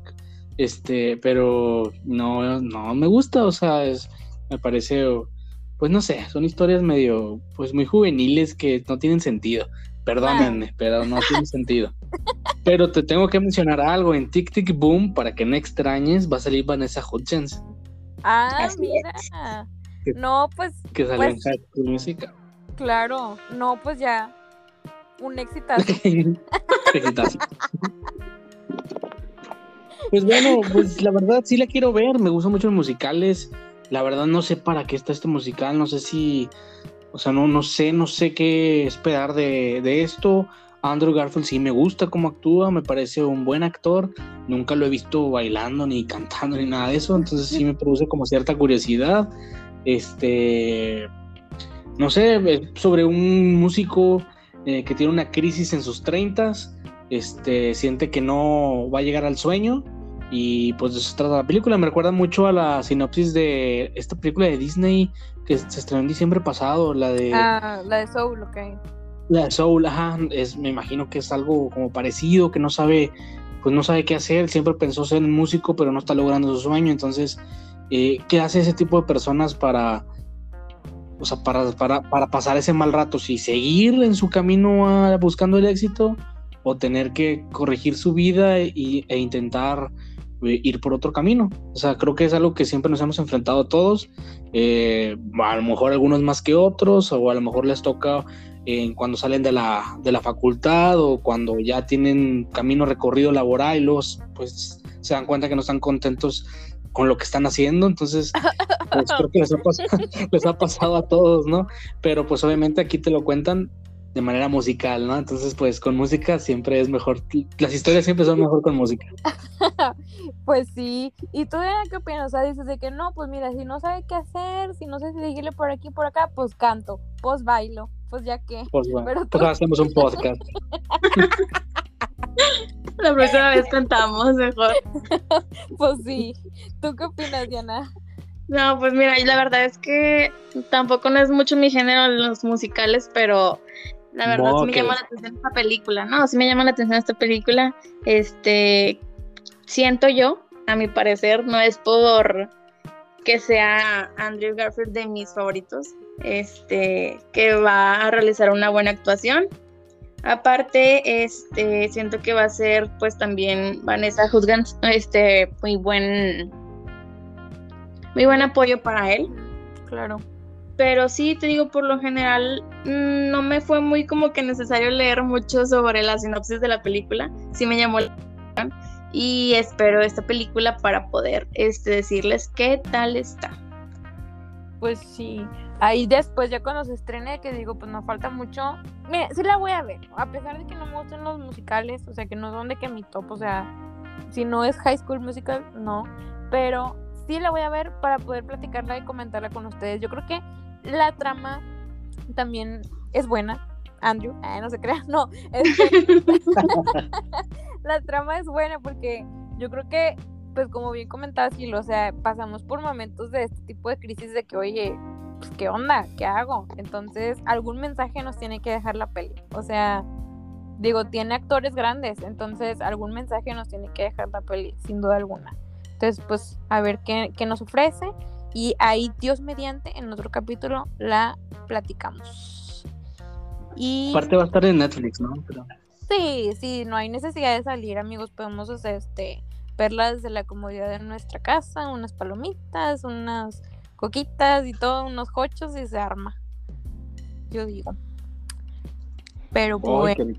este, pero no, no me gusta, o sea, es, me parece, pues no sé, son historias medio, pues muy juveniles que no tienen sentido. Perdónenme, pero no tienen sentido. Pero te tengo que mencionar algo, en Tic Tic Boom, para que no extrañes, va a salir Vanessa Hudgens, Ah, Así mira. Que- No, pues que salió en Pues- High School Music. claro, no, pues ya. Un exitazo. Exitazo. Pues bueno, pues la verdad sí la quiero ver, me gustan mucho los musicales. La verdad no sé para qué está este musical, no sé si, o sea, no, no sé, no sé qué esperar de, de esto. Andrew Garfield sí me gusta cómo actúa, me parece un buen actor. Nunca lo he visto bailando ni cantando ni nada de eso, entonces sí me produce como cierta curiosidad. Este, no sé, es sobre un músico eh, que tiene una crisis en sus 30 este, siente que no va a llegar al sueño y pues de eso se trata la película. Me recuerda mucho a la sinopsis de esta película de Disney que se estrenó en diciembre pasado, la de, Ah, la de Soul, ok. la de Soul, ajá, es, me imagino que es algo como parecido, que no sabe, pues no sabe qué hacer, siempre pensó ser músico pero no está logrando su sueño, entonces, eh, ¿qué hace ese tipo de personas para, o sea, para, para, para pasar ese mal rato? Si seguir en su camino a- buscando el éxito o tener que corregir su vida y, e intentar ir por otro camino. O sea, creo que es algo que siempre nos hemos enfrentado todos. Eh, a lo mejor algunos más que otros, o a lo mejor les toca eh, cuando salen de la, de la facultad o cuando ya tienen camino recorrido laboral y luego pues se dan cuenta que no están contentos con lo que están haciendo. Entonces, pues creo que ha, les ha pasado a todos, ¿no? Pero pues obviamente aquí te lo cuentan de manera musical, ¿no? Entonces, pues con música siempre es mejor. Las historias siempre son mejor con música. Pues sí. ¿Y tú Diana, qué opinas? O sea, dices de que no, pues mira, si no sabe qué hacer, si no sé si seguirle por aquí por acá, pues canto, pues bailo, pues ya que. Pues bueno, Pero pues hacemos un podcast. La próxima vez cantamos mejor. Pues sí. ¿Tú qué opinas, Diana? No, pues mira, la verdad es que tampoco no es mucho mi género los musicales, pero la verdad sí me llama la atención esta película, ¿no? Sí me llama la atención esta película. Este, siento yo, a mi parecer, no es por que sea Andrew Garfield de mis favoritos, este, que va a realizar una buena actuación. Aparte, este, siento que va a ser, pues también Vanessa Hudgens, este, muy buen, muy buen apoyo para él. Claro. Pero sí, te digo, por lo general, mm, no me fue muy como que necesario leer mucho sobre la sinopsis de la película. Sí me llamó la atención y espero esta película para poder este, decirles qué tal está. Pues sí, ahí después ya cuando se estrene, que digo, pues nos falta mucho. Mire, sí la voy a ver, a pesar de que no me gustan los musicales, o sea, que no son de que mi top, o sea, si no es High School Musical, no, pero sí la voy a ver para poder platicarla y comentarla con ustedes. Yo creo que la trama también es buena. Andrew, no se crea, no. la trama es buena porque yo creo que, pues como bien comentabas, Gil, o sea, pasamos por momentos de este tipo de crisis de que, oye, pues, ¿qué onda? ¿Qué hago? Entonces, algún mensaje nos tiene que dejar la peli. O sea, digo, tiene actores grandes, entonces algún mensaje nos tiene que dejar la peli, sin duda alguna. Entonces, pues, a ver qué, qué nos ofrece. Y ahí, Dios mediante, en otro capítulo la platicamos. Y... Aparte va a estar en Netflix, ¿no? Sí, sí, no hay necesidad de salir, amigos. Podemos este, verla desde la comodidad de nuestra casa, unas palomitas, unas coquitas y todo, unos cochos y se arma. Yo digo. Pero bueno.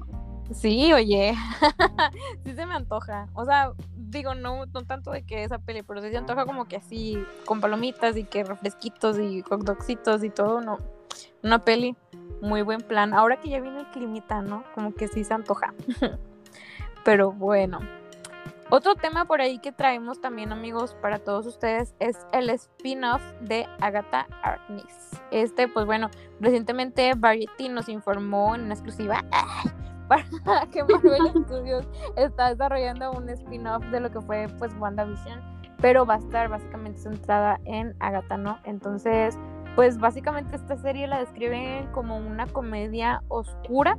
Sí, oye. sí se me antoja. O sea, digo, no, no tanto de que esa peli, pero sí se antoja como que así, con palomitas y que refresquitos y hot y todo, no. Una peli, muy buen plan. Ahora que ya viene el climita, ¿no? Como que sí se antoja. pero bueno. Otro tema por ahí que traemos también, amigos, para todos ustedes es el spin-off de Agatha Harkness. Este, pues bueno, recientemente Variety nos informó en una exclusiva para que Marvel Studios está desarrollando un spin-off de lo que fue pues WandaVision, pero va a estar básicamente centrada en Agatha, ¿no? Entonces, pues básicamente esta serie la describen como una comedia oscura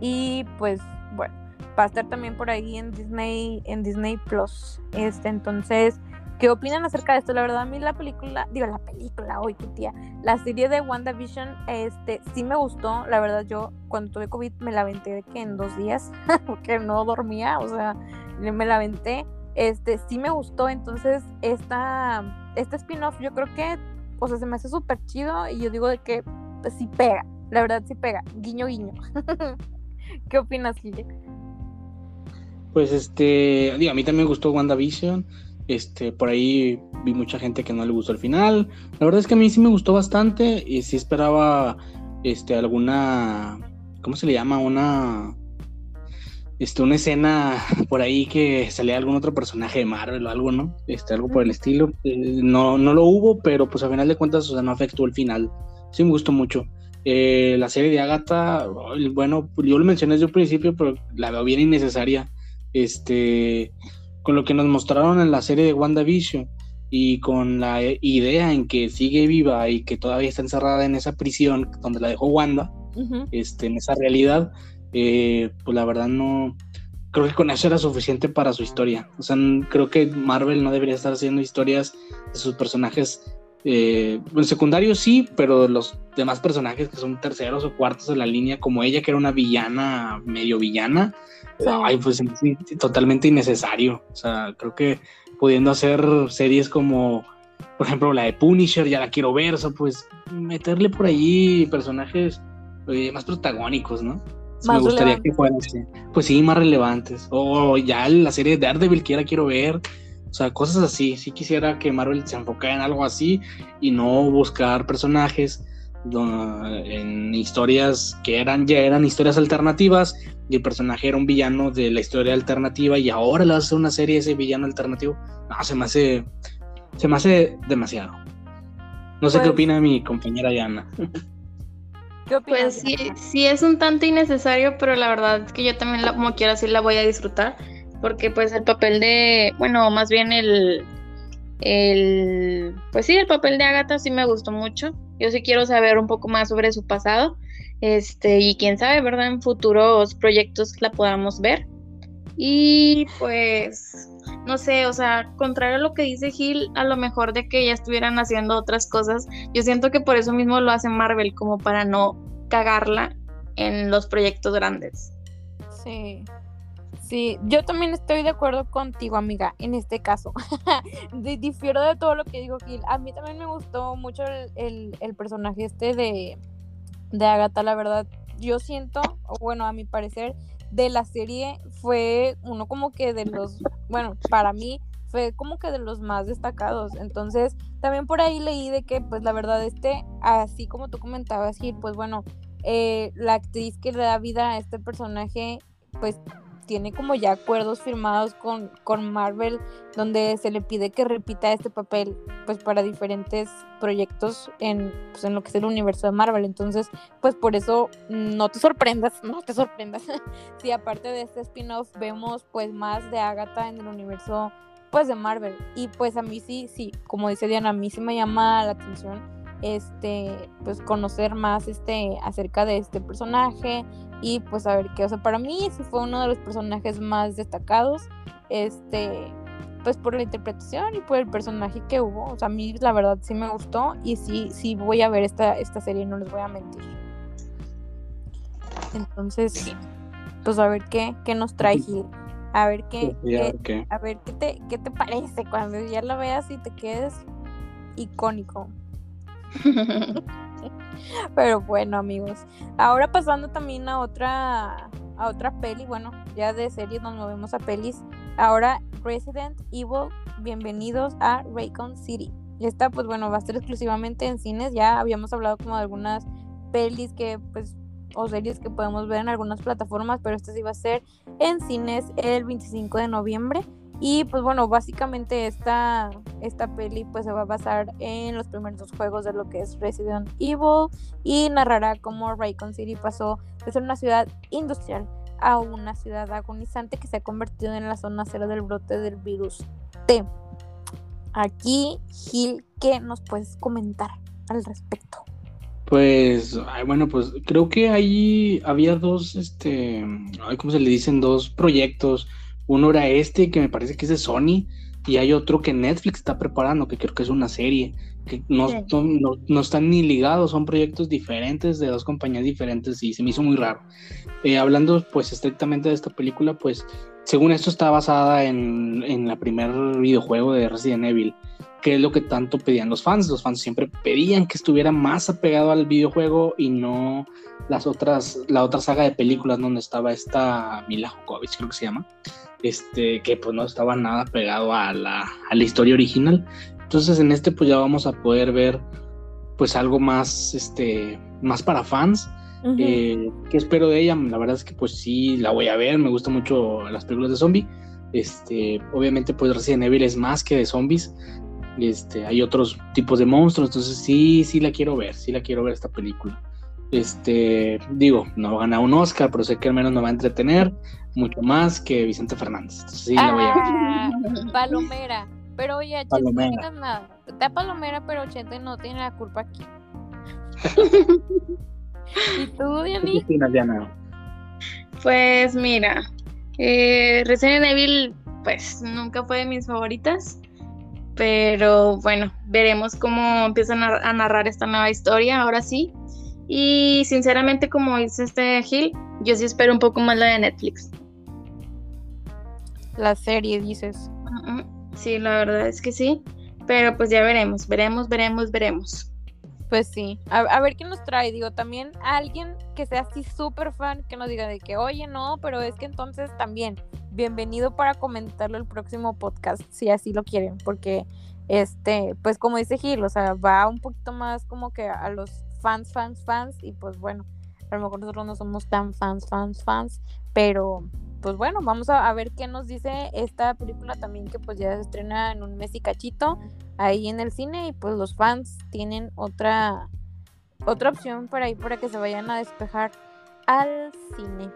y pues bueno, va a estar también por ahí en Disney en Disney Plus. Este, entonces, ¿Qué opinan acerca de esto? La verdad, a mí la película, digo, la película, hoy tu tía, la serie de WandaVision, este, sí me gustó. La verdad, yo cuando tuve COVID me la aventé de que en dos días, porque no dormía, o sea, me la aventé. Este, sí me gustó. Entonces, esta, este spin-off, yo creo que, o sea, se me hace súper chido y yo digo de que pues, sí pega. La verdad, sí pega. Guiño, guiño. ¿Qué opinas, Gille? Pues este, digo, a mí también me gustó WandaVision. Este, por ahí vi mucha gente que no le gustó el final. La verdad es que a mí sí me gustó bastante y sí esperaba este alguna ¿cómo se le llama? una este, una escena por ahí que salía algún otro personaje de Marvel o algo, ¿no? Este, algo por el estilo. Eh, no, no lo hubo, pero pues a final de cuentas, o sea, no afectó el final. Sí me gustó mucho. Eh, la serie de Agatha, bueno, yo lo mencioné desde un principio, pero la veo bien innecesaria. Este, con lo que nos mostraron en la serie de WandaVision y con la idea en que sigue viva y que todavía está encerrada en esa prisión donde la dejó Wanda, este, en esa realidad, eh, pues la verdad no, creo que con eso era suficiente para su historia. O sea, creo que Marvel no debería estar haciendo historias de sus personajes. Eh, en secundario sí, pero los demás personajes que son terceros o cuartos de la línea, como ella que era una villana, medio villana, Ay, pues totalmente innecesario. O sea, creo que pudiendo hacer series como, por ejemplo, la de Punisher, ya la quiero ver, o sea, pues meterle por ahí personajes eh, más protagónicos, ¿no? me gustaría que fueran, pues sí, más relevantes. O ya la serie de Daredevil que ya la quiero ver. O sea, cosas así. Sí quisiera que Marvel se enfocara en algo así y no buscar personajes en historias que eran ya eran historias alternativas y el personaje era un villano de la historia alternativa y ahora le hace una serie ese villano alternativo. No, se me hace se me hace demasiado. No sé qué pues opina mi compañera Yana. pues sí, sí es un tanto innecesario, pero la verdad es que yo también como quiera sí la voy a disfrutar, porque pues el papel de, bueno, más bien el el, pues sí, el papel de Agatha sí me gustó mucho. Yo sí quiero saber un poco más sobre su pasado. Este, y quién sabe, ¿verdad? En futuros proyectos la podamos ver. Y pues, no sé, o sea, contrario a lo que dice Gil, a lo mejor de que ya estuvieran haciendo otras cosas, yo siento que por eso mismo lo hace Marvel, como para no cagarla en los proyectos grandes. Sí. Sí, yo también estoy de acuerdo contigo, amiga, en este caso. Difiero de todo lo que dijo Gil. A mí también me gustó mucho el, el personaje este de, de Agatha, la verdad. Yo siento, bueno, a mi parecer, de la serie fue uno como que de los, bueno, para mí fue como que de los más destacados. Entonces, también por ahí leí de que, pues la verdad, este, así como tú comentabas, Gil, pues bueno, eh, la actriz que le da vida a este personaje, pues tiene como ya acuerdos firmados con, con Marvel donde se le pide que repita este papel pues para diferentes proyectos en, pues, en lo que es el universo de Marvel. Entonces, pues por eso no te sorprendas, no te sorprendas. si aparte de este spin-off vemos pues más de Agatha en el universo pues de Marvel. Y pues a mí sí, sí, como dice Diana, a mí sí me llama la atención este pues conocer más este acerca de este personaje y pues a ver qué, o sea, para mí sí fue uno de los personajes más destacados, este, pues por la interpretación y por el personaje que hubo, o sea, a mí la verdad sí me gustó y sí, sí voy a ver esta, esta serie, no les voy a mentir. Entonces, pues a ver qué, qué nos trae Gil. A ver qué, qué, a ver qué te, qué te parece cuando ya la veas y te quedes icónico. Pero bueno, amigos. Ahora pasando también a otra a otra peli, bueno, ya de series nos movemos a pelis. Ahora Resident Evil, bienvenidos a Raycon City. Esta pues bueno, va a ser exclusivamente en cines. Ya habíamos hablado como de algunas pelis que pues o series que podemos ver en algunas plataformas, pero esta sí va a ser en cines el 25 de noviembre. Y pues bueno, básicamente esta, esta peli pues se va a basar en los primeros dos juegos de lo que es Resident Evil y narrará cómo Raycon City pasó de ser una ciudad industrial a una ciudad agonizante que se ha convertido en la zona cero del brote del virus T. Aquí, Gil, ¿qué nos puedes comentar al respecto? Pues, bueno, pues creo que ahí había dos, este, ¿cómo se le dicen? Dos proyectos uno era este, que me parece que es de Sony, y hay otro que Netflix está preparando, que creo que es una serie, que no, no, están ni ligados, son proyectos diferentes de dos compañías diferentes y se me hizo muy raro. Eh, hablando pues estrictamente de esta película, pues según esto está basada en, en la primer videojuego de Resident Evil, que es lo que tanto pedían los fans. Los fans siempre pedían que estuviera más apegado al videojuego y no las otras, la otra saga de películas donde estaba esta Mila Jokovic, creo que se llama este, que pues no estaba nada pegado a la, a la historia original. Entonces en este pues ya vamos a poder ver pues algo más, este, más para fans. Eh, ¿Qué espero de ella? La verdad es que pues sí, la voy a ver, me gustan mucho las películas de zombie. Este, obviamente pues Resident Evil es más que de zombies. Este, hay otros tipos de monstruos, entonces sí, sí la quiero ver, sí la quiero ver esta película. Este, digo, no va a ganar un Oscar, pero sé que al menos me va a entretener mucho más que Vicente Fernández. sí, la voy a ah, Palomera. Pero oye, Chente no digas nada. Está Palomera, pero Chente no tiene la culpa aquí. ¿Y tú, Diani? Pues mira, eh, Resident Evil, pues nunca fue de mis favoritas. Pero bueno, veremos cómo empiezan a narrar esta nueva historia, ahora sí. Y sinceramente, como dice este Gil, yo sí espero un poco más la de Netflix. La serie, dices. Sí, la verdad es que sí. Pero pues ya veremos, veremos, veremos, veremos. Pues sí, a, ver qué nos trae. Digo, también alguien que sea así súper fan, que nos diga de que, oye, no, pero es que entonces también, bienvenido para comentarlo el próximo podcast, si así lo quieren, porque, este, pues como dice Gil, o sea, va un poquito más como que a los fans, fans, fans, y pues bueno, a lo mejor nosotros no somos tan fans, fans, fans, pero pues bueno, vamos a, ver qué nos dice esta película también que pues ya se estrena en un mes y cachito ahí en el cine y pues los fans tienen otra otra opción para ir para que se vayan a despejar al cine.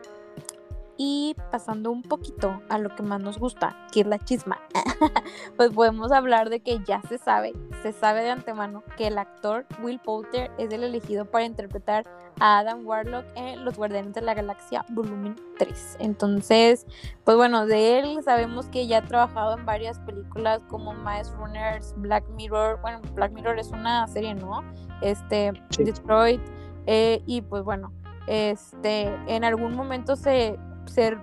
Y pasando un poquito a lo que más nos gusta, que es la chisma, pues podemos hablar de que ya se sabe, se sabe de antemano que el actor Will Poulter es el elegido para interpretar a Adam Warlock en Los Guardianes de la Galaxia Volumen 3. Entonces, pues bueno, de él sabemos que ya ha trabajado en varias películas como Mice Runners, Black Mirror, bueno, Black Mirror es una serie, ¿no? Este, Detroit, eh, y pues bueno, este, en algún momento se se,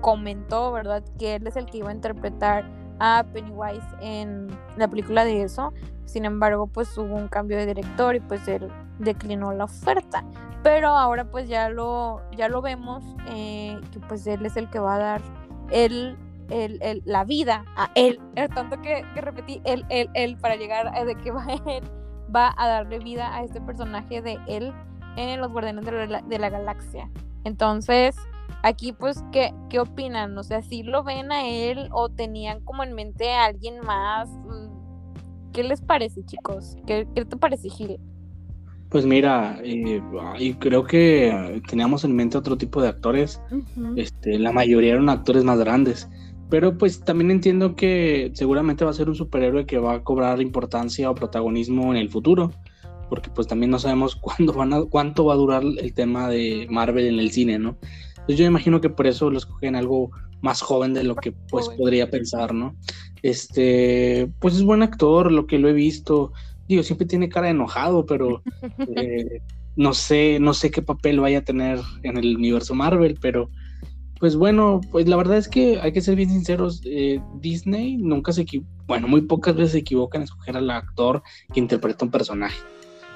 comentó, ¿verdad? Que él es el que iba a interpretar a Pennywise en la película de eso. Sin embargo, pues hubo un cambio de director y pues él declinó la oferta. Pero ahora pues ya lo, ya lo vemos, eh, que pues él es el que va a dar el, el, la vida a él. Es tanto que, que, repetí él, él, él, para llegar a de que va él, va a darle vida a este personaje de él en Los Guardianes de la Galaxia. Entonces, Aquí, pues, ¿qué, ¿qué opinan? O sea, si lo ven a él o tenían como en mente a alguien más? Mm, ¿Qué les parece, chicos? ¿Qué, qué te parece, Gil? Pues mira, eh, creo que teníamos en mente otro tipo de actores. este, la mayoría eran actores más grandes. Pero pues también entiendo que seguramente va a ser un superhéroe que va a cobrar importancia o protagonismo en el futuro. Porque pues también no sabemos cuándo van a, cuánto va a durar el tema de Marvel en el cine, ¿no? Entonces yo imagino que por eso lo escogen algo más joven de lo que pues podría pensar, ¿no? Este, pues es buen actor, lo que lo he visto. Digo, siempre tiene cara de enojado, pero eh, no sé, no sé qué papel vaya a tener en el universo Marvel, pero pues bueno, pues la verdad es que hay que ser bien sinceros, eh, Disney nunca se equivoca, bueno, muy pocas veces se equivocan en escoger al actor que interpreta un personaje.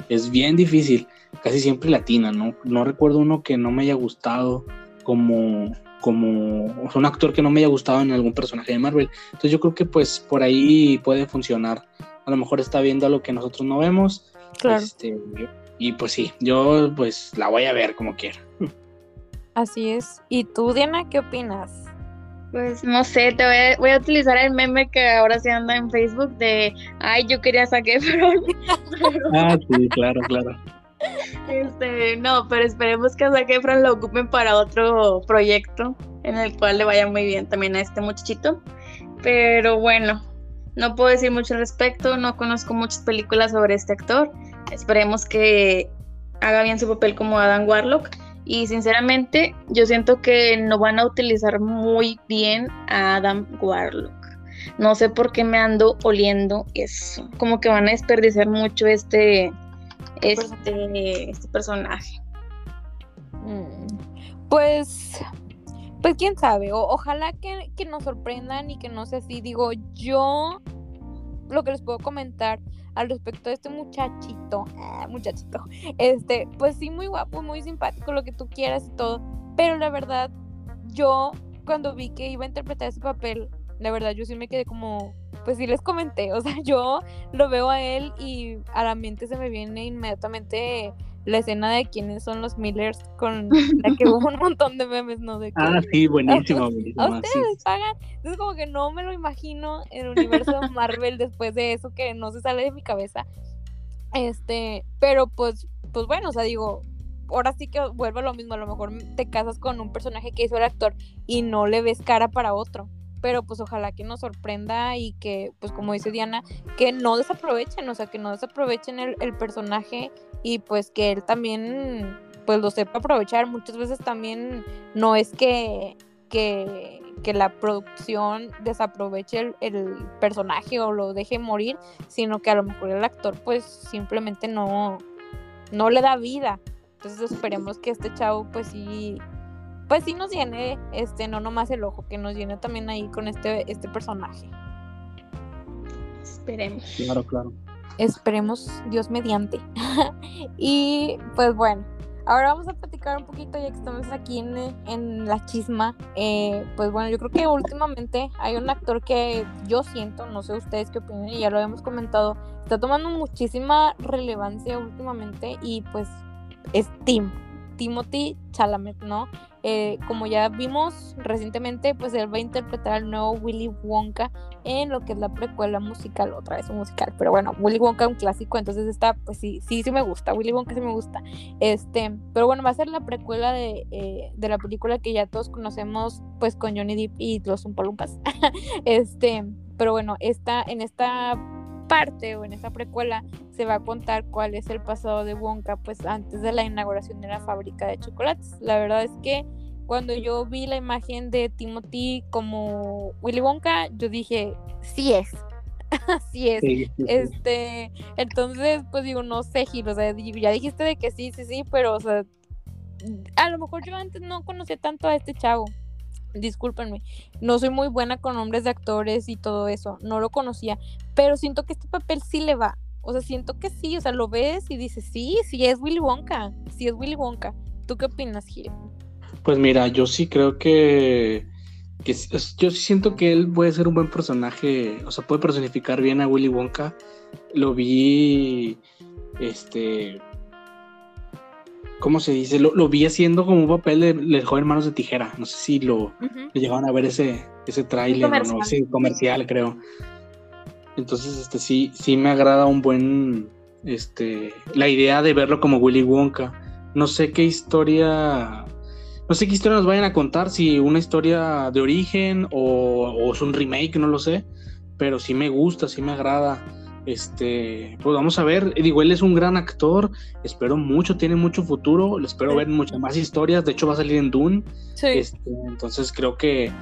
Es bien difícil, casi siempre latina, ¿no? No recuerdo uno que no me haya gustado como, como un actor que no me haya gustado en algún personaje de Marvel. Entonces yo creo que pues por ahí puede funcionar. A lo mejor está viendo lo que nosotros no vemos. Claro. Este, y pues sí, yo pues la voy a ver como quiera. Así es. ¿Y tú, Diana, qué opinas? Pues no sé, te voy a, voy a, utilizar el meme que ahora se anda en Facebook de, ay, yo quería saqué, pero... ah, sí, claro, claro. Este, no, pero esperemos que Zac Efron lo ocupen para otro proyecto en el cual le vaya muy bien también a este muchachito. Pero bueno, no puedo decir mucho al respecto, no conozco muchas películas sobre este actor. Esperemos que haga bien su papel como Adam Warlock. Y sinceramente, yo siento que no van a utilizar muy bien a Adam Warlock. No sé por qué me ando oliendo eso. Como que van a desperdiciar mucho este, este, este personaje. Mm, pues, pues quién sabe, ojalá que, nos sorprendan y que no sea así. Digo, yo lo que les puedo comentar al respecto de este muchachito, ah, muchachito, este, pues sí, muy guapo, muy simpático, lo que tú quieras y todo, pero la verdad, yo cuando vi que iba a interpretar ese papel, la verdad, yo sí me quedé como, pues sí les comenté, o sea, yo lo veo a él y a la mente se me viene inmediatamente la escena de quiénes son los Millers con la que hubo un montón de memes, ¿no? De ah, sí, buenísimo, A ustedes pagan. Entonces como que no me lo imagino en el universo de Marvel después de eso que no se sale de mi cabeza. Este, pero pues, pues bueno, o sea, digo, ahora sí que vuelvo a lo mismo, a lo mejor te casas con un personaje que hizo el actor y no le ves cara para otro pero pues ojalá que nos sorprenda y que, pues como dice Diana, que no desaprovechen, o sea, que no desaprovechen el, personaje y pues que él también, pues lo sepa aprovechar. Muchas veces también no es que, que, que la producción desaproveche el, el, personaje o lo deje morir, sino que a lo mejor el actor pues simplemente no, no le da vida. Entonces esperemos que este chavo pues sí pues sí nos llene, este, no nomás el ojo, que nos llene también ahí con este, este personaje. Esperemos. Claro, claro. Esperemos, Dios mediante. y pues bueno, ahora vamos a platicar un poquito, ya que estamos aquí en, en la chisma. Eh, pues bueno, yo creo que últimamente hay un actor que yo siento, no sé ustedes qué opinan, y ya lo habíamos comentado, está tomando muchísima relevancia últimamente y pues es Tim. Timothy Chalamet, ¿no? eh, como ya vimos recientemente, pues él va a interpretar al nuevo Willy Wonka en lo que es la precuela musical, otra vez un musical, pero bueno, Willy Wonka un clásico, entonces está, pues sí, sí, sí me gusta, Willy Wonka sí me gusta, este, pero bueno, va a ser la precuela de, eh, de la película que ya todos conocemos, pues con Johnny Depp y los Umpalumpas, este, pero bueno, está en esta parte o en esa precuela se va a contar cuál es el pasado de Wonka pues antes de la inauguración de la fábrica de chocolates. La verdad es que cuando yo vi la imagen de Timothy como Willy Wonka, yo dije, sí es. Así es. Este, entonces, pues digo, no sé, Giro, o sea, ya dijiste de que sí, sí, sí, pero, o sea, a lo mejor yo antes no conocía tanto a este chavo discúlpenme, no soy muy buena con nombres de actores y todo eso, no lo conocía, pero siento que este papel sí le va, o sea, siento que sí, o sea, lo ves y dices, sí, sí es Willy Wonka, sí es Willy Wonka. ¿Tú qué opinas, Gil? Pues mira, yo sí creo que, que yo sí siento que él puede ser un buen personaje, o sea, puede personificar bien a Willy Wonka. Lo vi, este, ¿cómo se dice? Lo, vi haciendo como un papel de, joven manos de tijera. No sé si lo, llegaban a ver ese, ese tráiler o no, ese comercial, creo. Entonces, este sí, sí me agrada un buen, este, la idea de verlo como Willy Wonka. No sé qué historia, no sé qué historia nos vayan a contar, si una historia de origen o, o es un remake, no lo sé, pero sí me gusta, sí me agrada. Este, pues vamos a ver, digo, él es un gran actor, espero mucho, tiene mucho futuro, le espero ver muchas más historias, de hecho va a salir en Dune. Este, entonces creo que,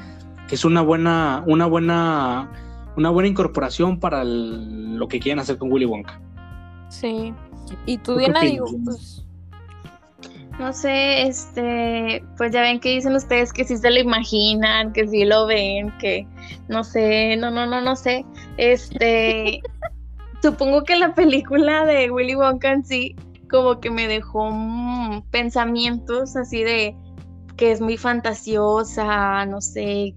es una buena, una buena, una buena incorporación para lo que quieren hacer con Willy Wonka. Sí. Y tú, Diana, digo, pues no sé, este, pues ya ven que dicen ustedes que sí se lo imaginan, que sí lo ven, que no sé, no, no, no, no sé. Este, supongo que la película de Willy Wonka en sí como que me dejó mm, pensamientos así de que es muy fantasiosa, no sé,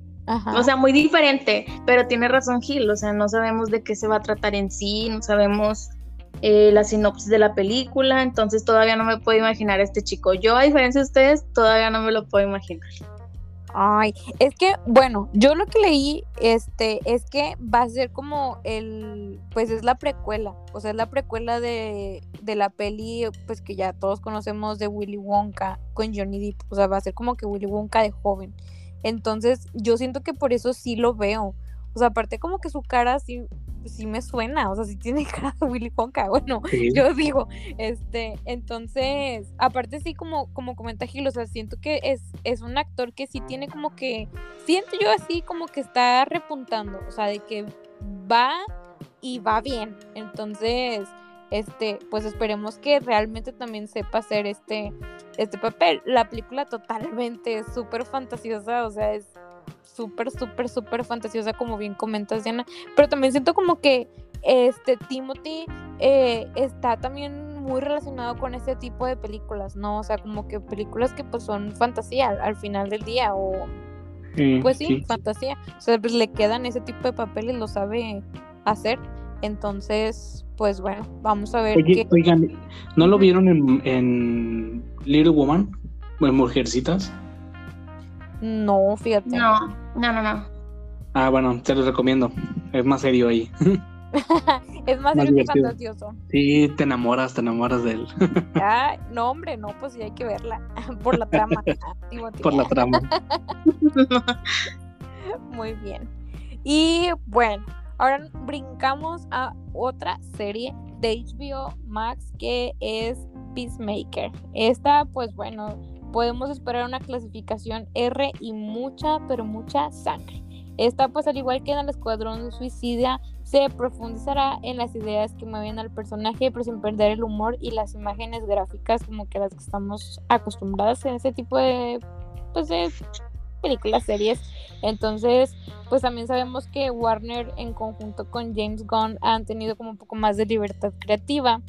o sea, muy diferente, pero tiene razón Gil, o sea, no sabemos de qué se va a tratar en sí, no sabemos eh, la sinopsis de la película, entonces todavía no me puedo imaginar a este chico. Yo, a diferencia de ustedes, todavía no me lo puedo imaginar. Ay, es que, bueno, yo lo que leí, este, es que va a ser como el, pues es la precuela, o sea, es la precuela de, de la peli, pues que ya todos conocemos de Willy Wonka con Johnny Depp, o sea, va a ser como que Willy Wonka de joven. Entonces, yo siento que por eso sí lo veo. O sea, aparte como que su cara sí, sí me suena, o sea, sí tiene cara de Willy Wonka, bueno, yo digo, este, entonces, aparte sí como, como comenta Gil, o sea, siento que es, es un actor que sí tiene como que, siento yo así como que está repuntando, o sea, de que va y va bien, entonces, este, pues esperemos que realmente también sepa hacer este, este papel. La película totalmente súper fantasiosa, o sea, es súper, súper, súper fantasiosa, como bien comentas, Diana. Pero también siento como que este Timothy eh, está también muy relacionado con ese tipo de películas, ¿no? O sea, como que películas que pues son fantasía al, final del día o... pues sí, fantasía. O sea, pues le quedan ese tipo de papeles, lo sabe hacer. Entonces, pues bueno, vamos a ver. Oigan, ¿no lo vieron en, en Little Woman? En Mujercitas. No, fíjate. No, no, no, no. Ah, bueno, te lo recomiendo. Es más serio ahí. es más, serio que fantasioso. Sí, te enamoras, te enamoras de él. ah, no, hombre, no, pues sí hay que verla. Por la trama. Por la trama. Muy bien. Y bueno, ahora brincamos a otra serie de HBO Max que es Peacemaker. Esta, pues bueno, podemos esperar una clasificación R y mucha, pero mucha sangre. Esta, pues al igual que en el Escuadrón Suicida, se profundizará en las ideas que mueven al personaje, pero sin perder el humor y las imágenes gráficas como que las que estamos acostumbradas en ese tipo de, pues, de películas, series. Entonces, pues también sabemos que Warner en conjunto con James Gunn han tenido como un poco más de libertad creativa,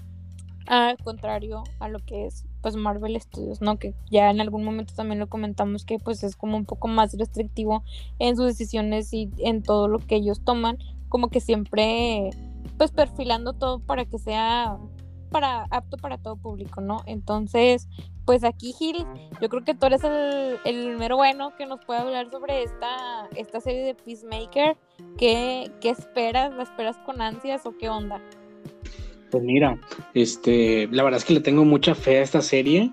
al contrario a lo que es pues Marvel Studios, ¿no? Que ya en algún momento también lo comentamos que pues es como un poco más restrictivo en sus decisiones y en todo lo que ellos toman, como que siempre pues perfilando todo para que sea para apto para todo público, ¿no? Entonces, pues aquí Gil, yo creo que tú eres el, el mero bueno que nos puede hablar sobre esta, esta serie de Peacemaker. ¿Qué, ¿Qué esperas? ¿La esperas con ansias o qué onda? Pues mira, este, la verdad es que le tengo mucha fe a esta serie.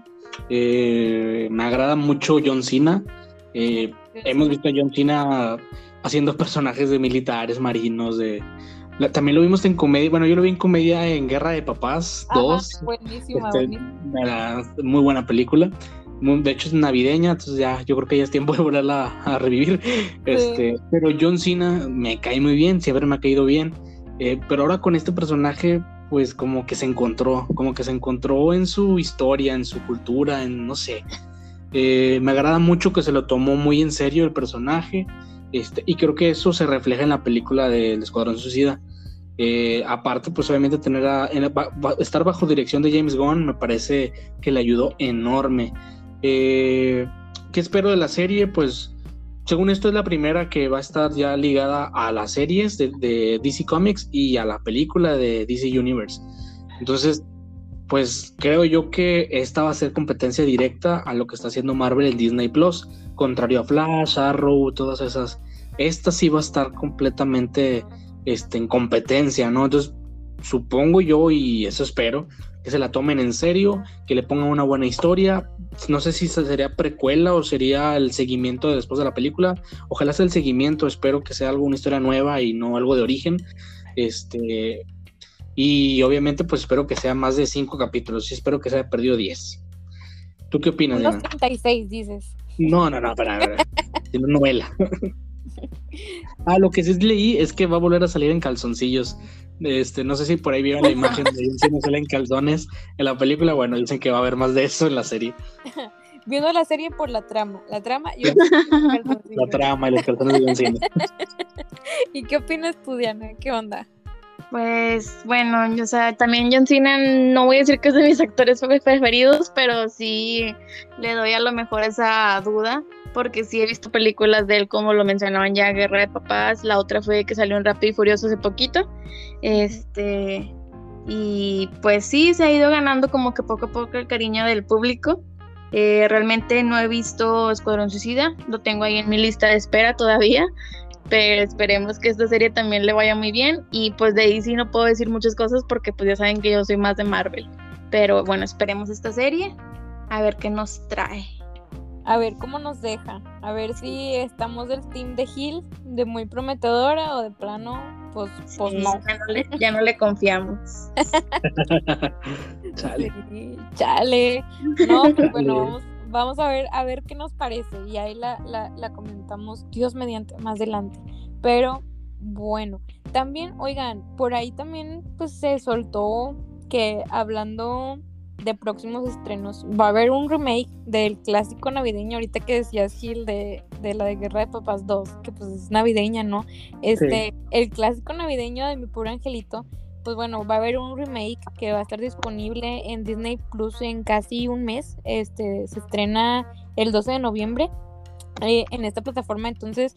Eh, me agrada mucho John Cena. Eh, hemos visto a John Cena haciendo personajes de militares, marinos, de... también lo vimos en comedia, bueno, yo lo vi en comedia en Guerra de Papás 2. Buenísima, este, muy buena película. de hecho es navideña, entonces ya yo creo que ya es tiempo de volverla a, revivir. Este, pero John Cena me cae muy bien, siempre me ha caído bien. Eh, pero ahora con este personaje, pues como que se encontró, como que se encontró en su historia, en su cultura, en no sé. Eh, me agrada mucho que se lo tomó muy en serio el personaje, este, y creo que eso se refleja en la película del Escuadrón Suicida. Eh, aparte, pues obviamente tener a, estar bajo dirección de James Gunn me parece que le ayudó enorme. Eh, ¿Qué espero de la serie? Pues según esto es la primera que va a estar ya ligada a las series de, DC Comics y a la película de DC Universe. Entonces, pues creo yo que esta va a ser competencia directa a lo que está haciendo Marvel en Disney Plus, contrario a Flash, Arrow, todas esas. Esta sí va a estar completamente este, en competencia, ¿no? Entonces, supongo yo, y eso espero, que se la tomen en serio, que le pongan una buena historia, no sé si sería precuela o sería el seguimiento después de la película. Ojalá sea el seguimiento, espero que sea algo, una historia nueva y no algo de origen. Este, y obviamente, pues espero que sea más de cinco capítulos. Y espero que se haya perdido diez. ¿Tú qué opinas, Los 36, dices. No, no, no, para, para. una novela. ah, lo que sí leí es que va a volver a salir en calzoncillos. Este, no sé si por ahí vieron la imagen de un no sale en calzones en la película. Bueno, dicen que va a haber más de eso en la serie. Viendo la serie por la trama. La trama y La trama y los calzones de ¿Y qué opinas tú, Diana? ¿Qué onda? Pues bueno, o sea, también John Cena no voy a decir que es de mis actores preferidos, pero sí le doy a lo mejor esa duda porque sí he visto películas de él, como lo mencionaban ya, Guerra de Papás, la otra fue que salió en Rápido y Furioso hace poquito, este, y pues sí, se ha ido ganando como que poco a poco el cariño del público. Eh, realmente no he visto Escuadrón Suicida, lo tengo ahí en mi lista de espera todavía, pero esperemos que esta serie también le vaya muy bien y pues de ahí sí no puedo decir muchas cosas porque pues ya saben que yo soy más de Marvel, pero bueno, esperemos esta serie a ver qué nos trae a ver cómo nos deja, a ver si estamos del team de Hill, de muy prometedora o de plano, pues, pues no. Ya no, le, confiamos. chale. chale. No, pues bueno, vamos, a ver, a ver qué nos parece y ahí la, la, la comentamos, Dios mediante, más adelante. Pero bueno, también, oigan, por ahí también pues se soltó que hablando de próximos estrenos. Va a haber un remake del clásico navideño, ahorita que decías Gil de, de la de Guerra de Papás 2, que pues es navideña, ¿no? Este, el clásico navideño de mi pobre angelito, pues bueno, va a haber un remake que va a estar disponible en Disney Plus en casi un mes. Este se estrena el 12 de noviembre eh, en esta plataforma. Entonces,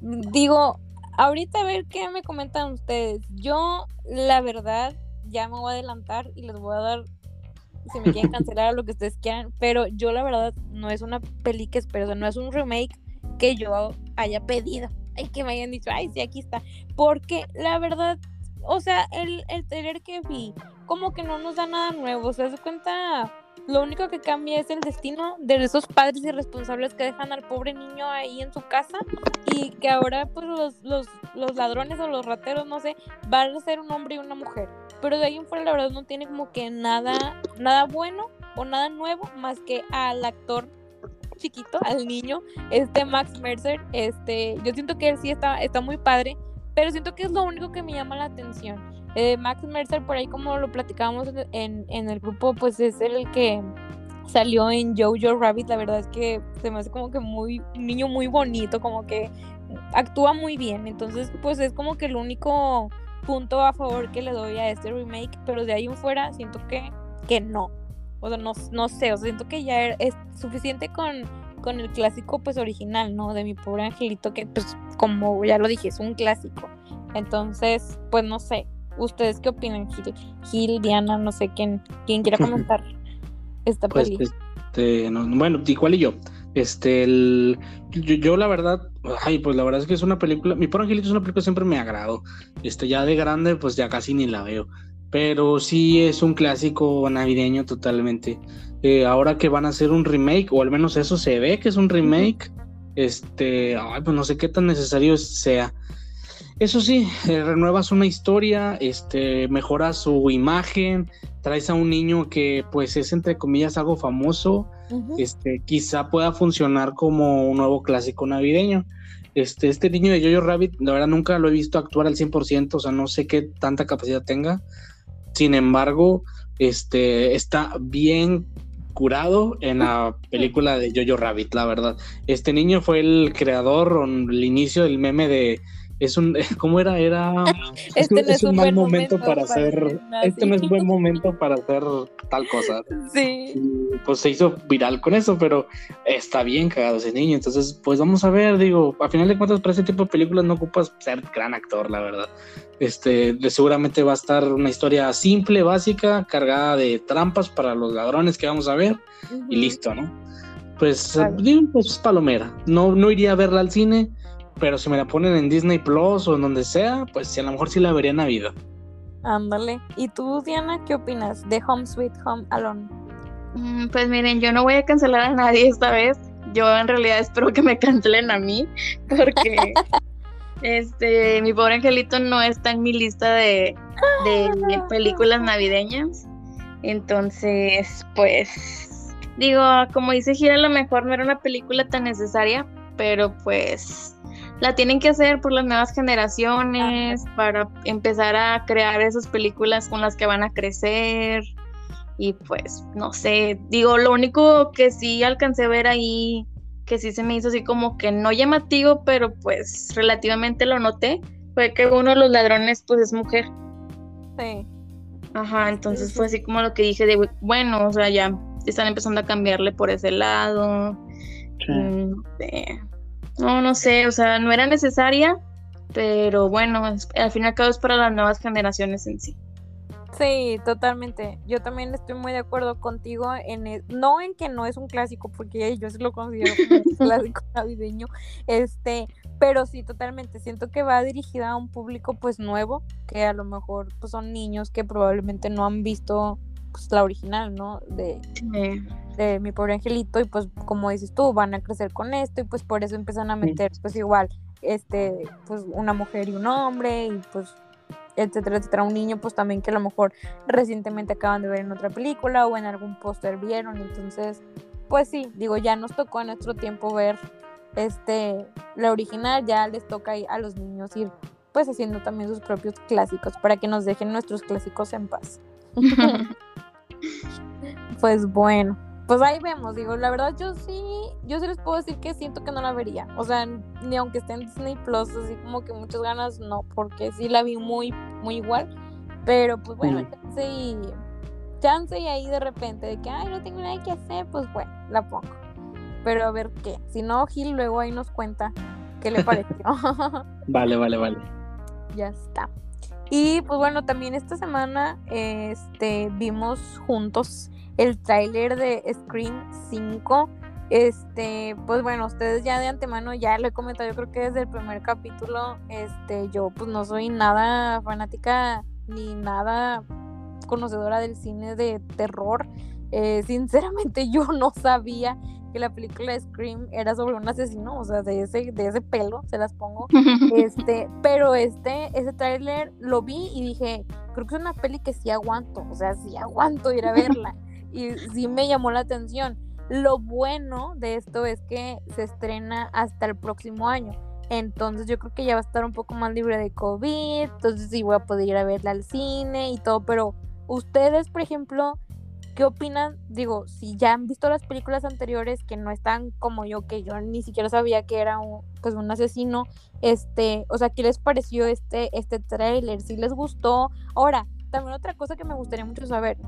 digo, ahorita a ver qué me comentan ustedes. Yo, la verdad, ya me voy a adelantar y les voy a dar si me quieren cancelar a lo que ustedes quieran, pero yo la verdad no es una peli que espero, o sea, no es un remake que yo haya pedido, ay, que me hayan dicho, ay, sí, aquí está, porque la verdad, o sea, el, el trailer que vi, como que no nos da nada nuevo, o sea, se cuenta, lo único que cambia es el destino de esos padres irresponsables que dejan al pobre niño ahí en su casa y que ahora pues los, los, los ladrones o los rateros, no sé, van a ser un hombre y una mujer pero de ahí en fuera la verdad no tiene como que nada, nada bueno o nada nuevo más que al actor chiquito, al niño, este Max Mercer, este, yo siento que él sí está, está muy padre, pero siento que es lo único que me llama la atención. Eh, Max Mercer, por ahí como lo platicábamos en, en el grupo, pues es el que salió en Jojo Rabbit, la verdad es que se me hace como que muy, un niño muy bonito, como que actúa muy bien, entonces pues es como que el único punto a favor que le doy a este remake, pero de ahí en fuera siento que, que no. O sea, no, no sé, o sea, siento que ya es suficiente con, con el clásico pues original, ¿no? De mi pobre angelito, que pues como ya lo dije, es un clásico. Entonces, pues no sé, ¿ustedes qué opinan, Gil? Gil, Diana, no sé quién, quién quiera comentar esta pues, peli. Este, no, bueno, igual y yo. Este, el, yo, yo, la verdad, ay, pues la verdad es que es una película, mi por Angelito es una película que siempre me agrado. Este, ya de grande, pues ya casi ni la veo. Pero sí es un clásico navideño totalmente. Eh, ahora que van a hacer un remake, o al menos eso se ve que es un remake, este, ay, pues no sé qué tan necesario sea. Eso sí, eh, renuevas una historia, este, mejoras su imagen, traes a un niño que pues es entre comillas algo famoso, este, quizá pueda funcionar como un nuevo clásico navideño. Este, este niño de Jojo Rabbit, la verdad nunca lo he visto actuar al 100%, o sea, no sé qué tanta capacidad tenga. Sin embargo, este, está bien curado en la película de Jojo Rabbit, la verdad. Este niño fue el creador o el inicio del meme de es un, ¿cómo era? Era, este es, un, mal momento, para, hacer, este no es buen momento para hacer tal cosa. Sí. pues se hizo viral con eso, pero está bien cagado ese niño, entonces pues vamos a ver, digo, a final de cuentas para ese tipo de películas no ocupas ser gran actor, la verdad. Este, de, seguramente va a estar una historia simple, básica, cargada de trampas para los ladrones que vamos a ver y listo, ¿no? Pues, digo, pues palomera. No, no iría a verla al cine, pero si me la ponen en Disney Plus o en donde sea, pues a lo mejor sí la vería en Navidad. Ándale. ¿Y tú, Diana, qué opinas de Home Sweet Home Alone? Mm, pues miren, yo no voy a cancelar a nadie esta vez. Yo en realidad espero que me cancelen a mí, porque este, mi pobre angelito no está en mi lista de, de películas navideñas. Entonces, pues, digo, como dice Gira, a lo mejor no era una película tan necesaria, pero pues la tienen que hacer por las nuevas generaciones, para empezar a crear esas películas con las que van a crecer. Y pues, no sé, digo, lo único que sí alcancé a ver ahí, que sí se me hizo así como que no llamativo, pero pues relativamente lo noté, fue que uno de los ladrones pues es mujer. Sí. Ajá, entonces fue así como lo que dije de, bueno, o sea, ya están empezando a cambiarle por ese lado. Mm, no, no sé, o sea, no era necesaria, pero bueno, al fin y al cabo es para las nuevas generaciones en sí. Sí, totalmente. Yo también estoy muy de acuerdo contigo en e, no en que no es un clásico, porque yo sí lo considero como un clásico navideño, este, pero sí, totalmente. Siento que va dirigida a un público pues nuevo, que a lo mejor pues son niños que probablemente no han visto pues la original, ¿no? De, de mi pobre angelito y pues como dices tú, van a crecer con esto y pues por eso empiezan a meter pues igual, este, pues una mujer y un hombre y pues etcétera, etcétera, un niño pues también que a lo mejor recientemente acaban de ver en otra película o en algún póster vieron, entonces pues sí, digo, ya nos tocó a nuestro tiempo ver este, la original, ya les toca a los niños ir pues haciendo también sus propios clásicos para que nos dejen nuestros clásicos en paz. pues bueno, pues ahí vemos, digo, la verdad yo sí, yo sí les puedo decir que siento que no la vería, o sea, ni aunque esté en Disney Plus, así como que muchas ganas, no, porque sí la vi muy, muy igual, pero pues bueno, chance y, chance y ahí de repente, de que, ay, no tengo nada que hacer, pues bueno, la pongo, pero a ver qué, si no, Gil luego ahí nos cuenta qué le pareció. vale, vale, vale. Ya está. Y pues bueno, también esta semana este, vimos juntos el tráiler de Scream 5. Este, pues bueno, ustedes ya de antemano ya lo he comentado, yo creo que desde el primer capítulo, este, yo pues no soy nada fanática ni nada conocedora del cine de terror. Eh, sinceramente yo no sabía que la película de Scream era sobre un asesino, o sea, de ese, de ese pelo, se las pongo. este, pero este, ese tráiler lo vi y dije, creo que es una peli que sí aguanto, o sea, sí aguanto ir a verla. y sí me llamó la atención. Lo bueno de esto es que se estrena hasta el próximo año. Entonces yo creo que ya va a estar un poco más libre de COVID. Entonces sí voy a poder ir a verla al cine y todo. Pero ustedes, por ejemplo, ¿qué opinan? Digo, si ya han visto las películas anteriores que no están como yo, que yo ni siquiera sabía que era un, pues un asesino. Este, o sea, ¿qué les pareció este, este tráiler? ¿Si les gustó? Ahora, también otra cosa que me gustaría mucho saber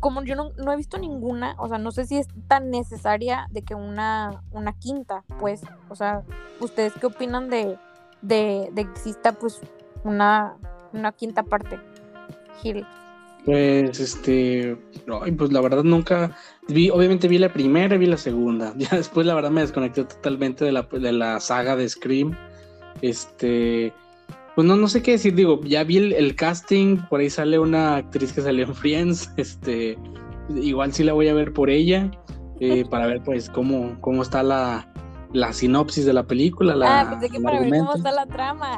como yo no, he visto ninguna, o sea, no sé si es tan necesaria de que una, una quinta, pues, o sea, ¿ustedes qué opinan de, de, de que exista pues una, una quinta parte, Gil? Pues, este, pues la verdad nunca, vi, obviamente vi la primera y vi la segunda, ya después la verdad me desconecté totalmente de la, de la saga de Scream, este, pues no, no sé qué decir, digo, ya vi el, el casting, por ahí sale una actriz que salió en Friends, este, igual sí la voy a ver por ella, eh, para ver pues cómo, cómo está la, la sinopsis de la película. La, ah, pensé que para ver cómo está la trama.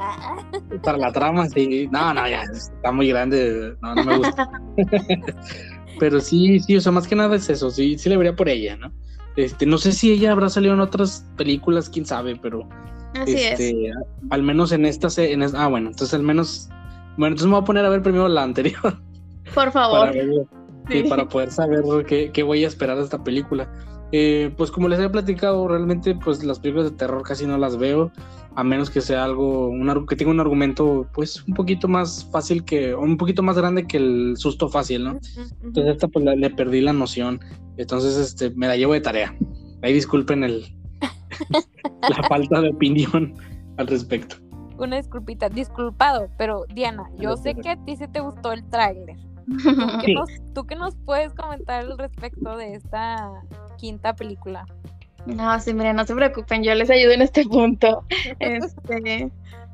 Para la trama, sí. No, no, ya está muy grande. No, no me gusta. Pero sí, sí, o sea, más que nada es eso. Sí, sí le vería por ella, ¿no? Este, no sé si ella habrá salido en otras películas, quién sabe, pero Así es. este, al menos en esta, se- en es- ah, bueno, entonces al menos, bueno, entonces me voy a poner a ver primero la anterior Por para, favor. sí, Sí. para poder saber qué, qué voy a esperar de esta película. Eh, pues como les había platicado, realmente pues las películas de terror casi no las veo, a menos que sea algo, un, que tenga un argumento pues un poquito más fácil que, o un poquito más grande que el susto fácil, ¿no? Entonces esta pues la- le perdí la noción, entonces este, me la llevo de tarea. Ahí disculpen el, la falta de opinión al respecto. Una disculpita, disculpado, pero Diana, yo sé que a ti sí te gustó el tráiler. ¿Tú qué, nos, ¿Tú qué nos puedes comentar al respecto de esta quinta película? No, sí, miren, no se preocupen, yo les ayudo en este punto. Este,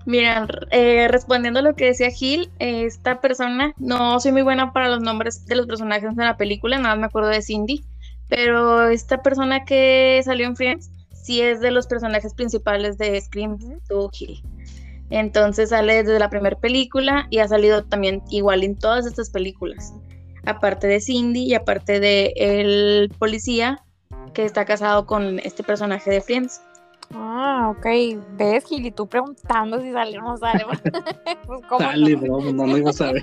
miren, eh, respondiendo a lo que decía Gil, eh, esta persona, no soy muy buena para los nombres de los personajes de la película, nada más me acuerdo de Cindy, pero esta persona que salió en Friends sí es de los personajes principales de Scream 2 Gil. Entonces sale desde la primera película y ha salido también igual en todas estas películas. Aparte de Cindy y aparte de el policía que está casado con este personaje de Friends. Ah, ok. ¿Ves, Gil? Y tú preguntando si sale o no sale. pues, ¿cómo Dale, no? bro, no, no ibas a ver.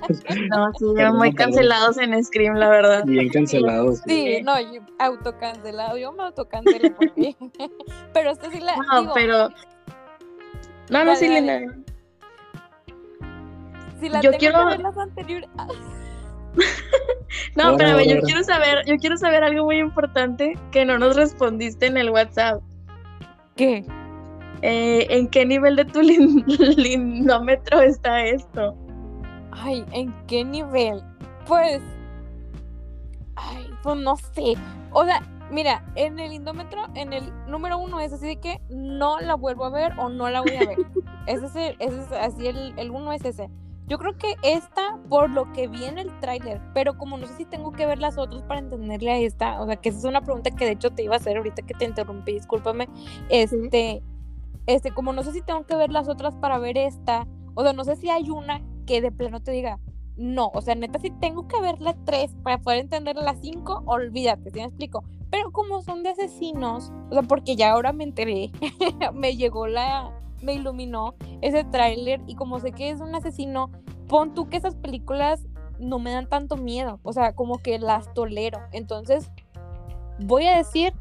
No, sí, Perdón, muy perdón. cancelados en Scream, la verdad. Bien cancelados. Sí, no, yo autocancelado. Yo me autocancelo porque. pero esta sí la. No, digo, pero. No, no, sí. Linda. si la yo tengo quiero- que ver las anteriores. No, pero yo quiero saber, yo quiero saber algo muy importante que no nos respondiste en el WhatsApp. ¿Qué? Eh, ¿En qué nivel de tu lin- lindómetro está esto? Ay, ¿en qué nivel? Pues. Ay, pues no sé. O sea, mira, en el indómetro, en el número uno es así de que no la vuelvo a ver o no la voy a ver. ese es, el- ese es así, el, el uno es ese. Yo creo que esta, por lo que vi en el tráiler, pero como no sé si tengo que ver las otras para entenderle a esta, o sea, que esa es una pregunta que de hecho te iba a hacer ahorita que te interrumpí, discúlpame. Este, este, como no sé si tengo que ver las otras para ver esta, o sea, no sé si hay una que de plano te diga, no, o sea, neta, si tengo que ver las tres para poder entender las cinco, olvídate, ¿sí me explico? Pero como son de asesinos, o sea, porque ya ahora me enteré, me llegó la, me iluminó ese tráiler y como sé que es un asesino, pon tú que esas películas no me dan tanto miedo, o sea, como que las tolero. Entonces, voy a decir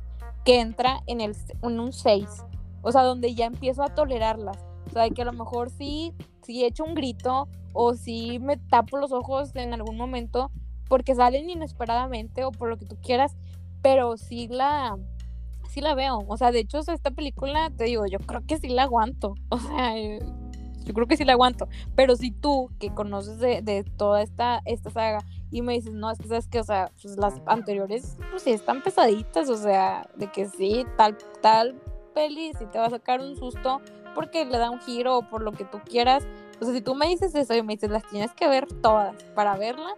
que entra en, el, en un 6, o sea, donde ya empiezo a tolerarlas. O sea, que a lo mejor sí, sí echo un grito o sí me tapo los ojos en algún momento porque salen inesperadamente o por lo que tú quieras, pero sí la, sí la veo. O sea, de hecho, esta película, te digo, yo creo que sí la aguanto. O sea, yo creo que sí la aguanto. Pero si tú, que conoces de, de toda esta, esta saga, y me dices, no, es que sabes que, o sea, pues las anteriores, pues sí están pesaditas, o sea, de que sí, tal, tal peli, sí te va a sacar un susto porque le da un giro o por lo que tú quieras. O sea, si tú me dices eso y me dices, las tienes que ver todas para verla,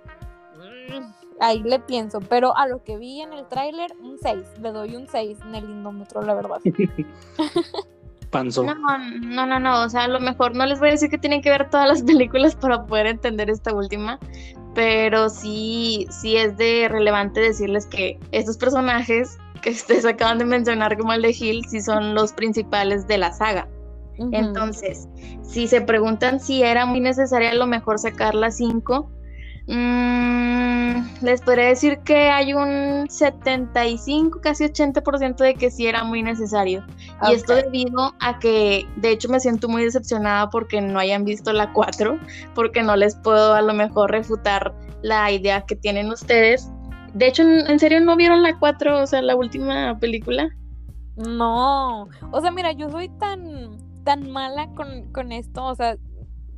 mm, ahí le pienso. Pero a lo que vi en el tráiler, un 6, le doy un 6 en el indómetro, la verdad. Panzo. No, no, no, no, o sea, a lo mejor no les voy a decir que tienen que ver todas las películas para poder entender esta última, pero sí, sí es de relevante decirles que estos personajes que ustedes acaban de mencionar como el de Hill, sí son los principales de la saga. Ujú. Entonces, si se preguntan si era muy necesaria a lo mejor sacar las 5, les podría decir que hay un 75, casi 80% de que sí era muy necesario. Y esto debido a que, de hecho, me siento muy decepcionada porque no hayan visto la 4, porque no les puedo a lo mejor refutar la idea que tienen ustedes. De hecho, ¿en serio no vieron la 4, o sea, la última película? No, o sea, mira, yo soy tan, tan mala con, con esto, o sea,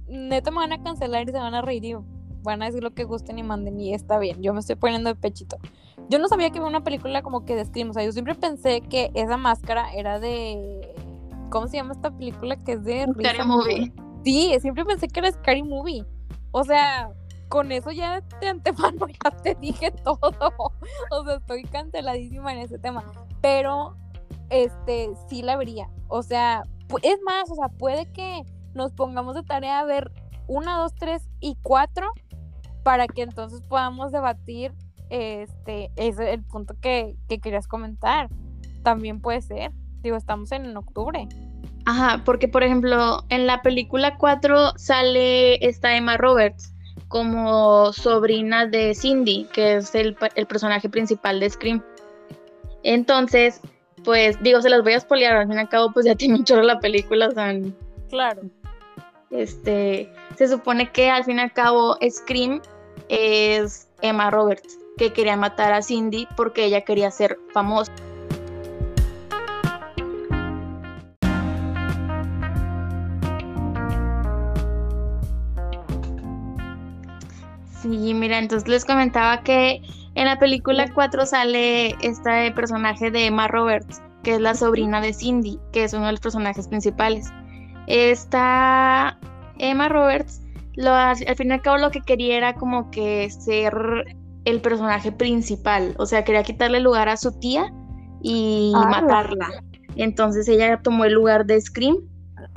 neta me van a cancelar y se van a reír. yo, van a decir lo que gusten y manden y está bien, yo me estoy poniendo de pechito. Yo no sabía que había una película como que de Scream, o sea, yo siempre pensé que esa máscara era de... ¿Cómo se llama esta película que es de... Scary Movie. Sí, siempre pensé que era Scary Movie. O sea, con eso ya de antemano ya te dije todo. O sea, estoy canceladísima en ese tema. Pero, este, sí la vería. O sea, es más, o sea, puede que nos pongamos de tarea a ver una, dos, tres y cuatro para que entonces podamos debatir este ese el punto que, que querías comentar. También puede ser. Digo, estamos en octubre. Ajá, porque por ejemplo, en la película 4 sale esta Emma Roberts como sobrina de Cindy, que es el, el personaje principal de Scream. Entonces, pues digo, se las voy a spoilear, al fin y al cabo, pues ya tiene un chorro la película, o sea, Claro. este, se supone que al fin y al cabo Scream es Emma Roberts, que quería matar a Cindy porque ella quería ser famosa. Sí, mira, entonces les comentaba que en la película 4 sale este personaje de Emma Roberts, que es la sobrina de Cindy, que es uno de los personajes principales. Esta Emma Roberts, lo, al fin y al cabo lo que quería era como que ser el personaje principal, o sea, quería quitarle lugar a su tía y Ah. matarla. Entonces ella tomó el lugar de Scream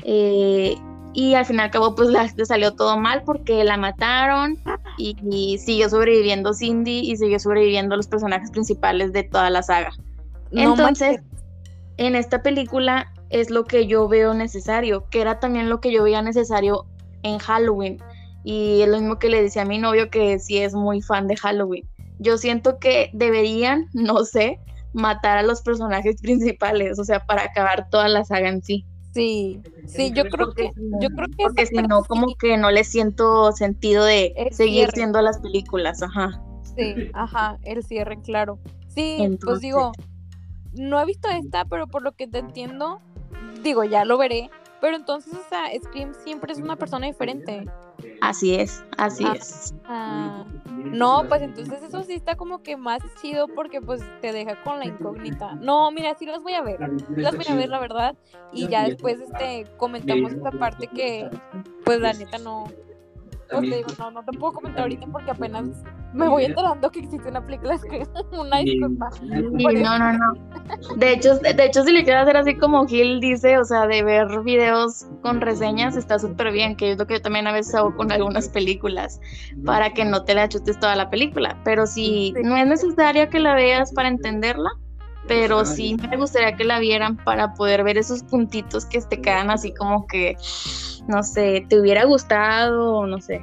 eh, y al fin y al cabo pues la- le salió todo mal porque la mataron y, y siguió sobreviviendo Cindy y siguió sobreviviendo los personajes principales de toda la saga. No Entonces, manches. en esta película es lo que yo veo necesario, que era también lo que yo veía necesario en Halloween. Y es lo mismo que le decía a mi novio que sí es muy fan de Halloween. Yo siento que deberían, no sé, matar a los personajes principales, o sea, para acabar toda la saga en sí. Sí, sí, yo creo que, yo creo que Porque si no, como que no le siento sentido de seguir cierre. siendo las películas, ajá. Sí, ajá, el cierre, claro. Sí, pues Entonces- digo, no he visto esta, pero por lo que te entiendo, digo, ya lo veré. Pero entonces, o sea, Scream siempre es una persona diferente. Así es, así Ah. es. Ah, no, pues entonces eso sí está como que más chido porque pues te deja con la incógnita. No, mira, sí las voy a ver. Las voy a ver, la verdad. Y ya después este comentamos esta parte que pues la neta no. Pues te digo, no, no te puedo comentar ahorita porque apenas me voy enterando que existe una película de Scream. Una disculpa. Sí, no, no, no. De hecho, de hecho, si le quieres hacer así como Gil dice, o sea, de ver videos con reseñas está súper bien, que es lo que yo también a veces hago con algunas películas, para que no te la chutes toda la película. Pero si Sí. no es necesario que la veas para entenderla, pero sí me gustaría que la vieran para poder ver esos puntitos que te quedan así como que, no sé, te hubiera gustado o no sé.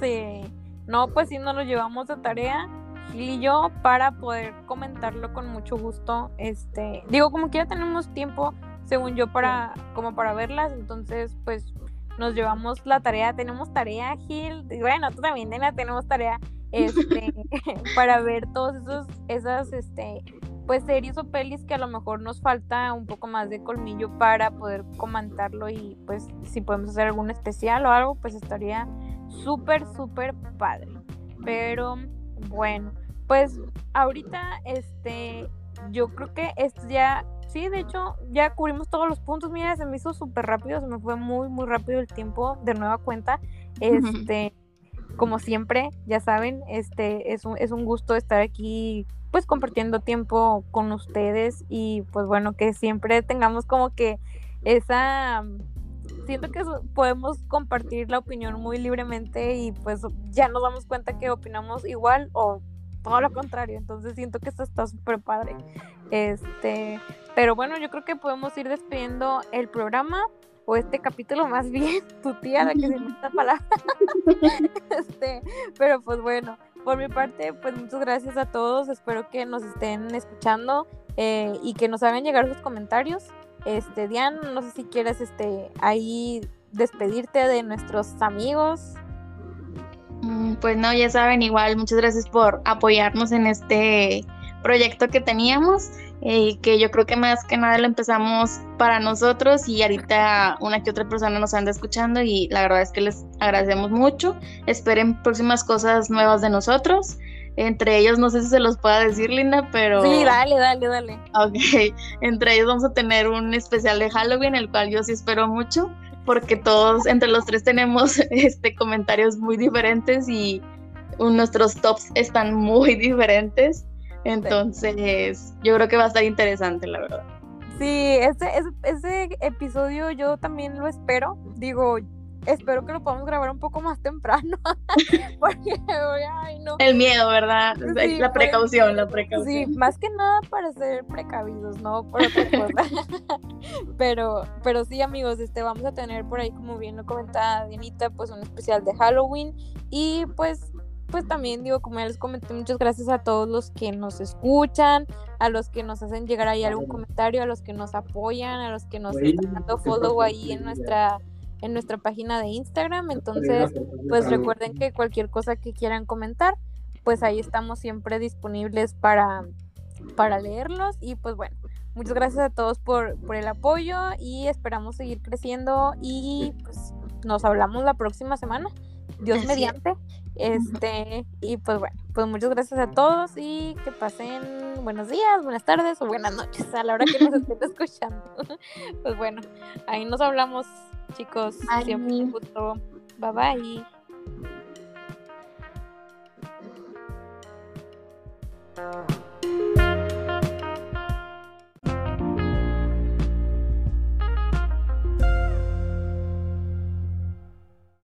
Sí. No, pues sí nos lo llevamos de tarea. Gil y yo para poder comentarlo con mucho gusto. Este, digo, como que ya tenemos tiempo, según yo, para, como para verlas, entonces, pues, nos llevamos la tarea, tenemos tarea, Gil, bueno, tú también, Nena, tenemos tarea, este, para ver todos esos, esas, este, pues, series o pelis que a lo mejor nos falta un poco más de colmillo para poder comentarlo y, pues, si podemos hacer algún especial o algo, pues, estaría súper, súper padre. Pero bueno, pues ahorita este yo creo que esto ya sí, de hecho ya cubrimos todos los puntos. Mira, se me hizo súper rápido, se me fue muy muy rápido el tiempo de nueva cuenta. Este, como siempre, ya saben, este es un, es un gusto estar aquí pues compartiendo tiempo con ustedes y pues bueno, que siempre tengamos como que esa siento que podemos compartir la opinión muy libremente y pues ya nos damos cuenta que opinamos igual o todo lo contrario. Entonces siento que esto está súper padre. Este, pero bueno, yo creo que podemos ir despidiendo el programa o este capítulo más bien, tu tía, la que se inventa palabra. este, pero pues bueno, por mi parte, pues muchas gracias a todos. Espero que nos estén escuchando eh, y que nos hagan llegar sus comentarios. Este, Diane, no sé si quieres este, ahí despedirte de nuestros amigos. Mm, Pues no, ya saben, igual, muchas gracias por apoyarnos en este proyecto que teníamos y que yo creo que más que nada lo empezamos para nosotros y ahorita una que otra persona nos anda escuchando y la verdad es que les agradecemos mucho. Esperen próximas cosas nuevas de nosotros. Entre ellos, no sé si se los pueda decir, Linda, pero... Sí, dale, dale, dale. Ok, entre ellos vamos a tener un especial de Halloween, el cual yo sí espero mucho, porque todos, entre los tres tenemos este, comentarios muy diferentes y nuestros tops están muy diferentes. Entonces, yo creo que va a estar interesante, la verdad. Sí, ese, ese, ese episodio yo también lo espero. Digo, espero que lo podamos grabar un poco más temprano. Porque, ay, no. El miedo, ¿verdad? la precaución, la precaución. Sí, más que nada para ser precavidos, no por otra cosa. pero, pero sí, amigos, este, vamos a tener por ahí, como bien lo comentaba Dianita, pues un especial de Halloween. Y pues pues también digo, como ya les comenté, muchas gracias a todos los que nos escuchan, a los que nos hacen llegar ahí algún comentario, a los que nos apoyan, a los que nos están dando follow ahí en nuestra en nuestra página de Instagram. Entonces, pues recuerden que cualquier cosa que quieran comentar, pues ahí estamos siempre disponibles para, para leerlos. Y pues bueno, muchas gracias a todos por, por el apoyo y esperamos seguir creciendo y pues nos hablamos la próxima semana. Dios mediante. Este, y pues bueno, pues muchas gracias a todos y que pasen buenos días, buenas tardes o buenas noches a la hora que nos estén escuchando. pues bueno, ahí nos hablamos, chicos. Siempre un gusto. Bye bye.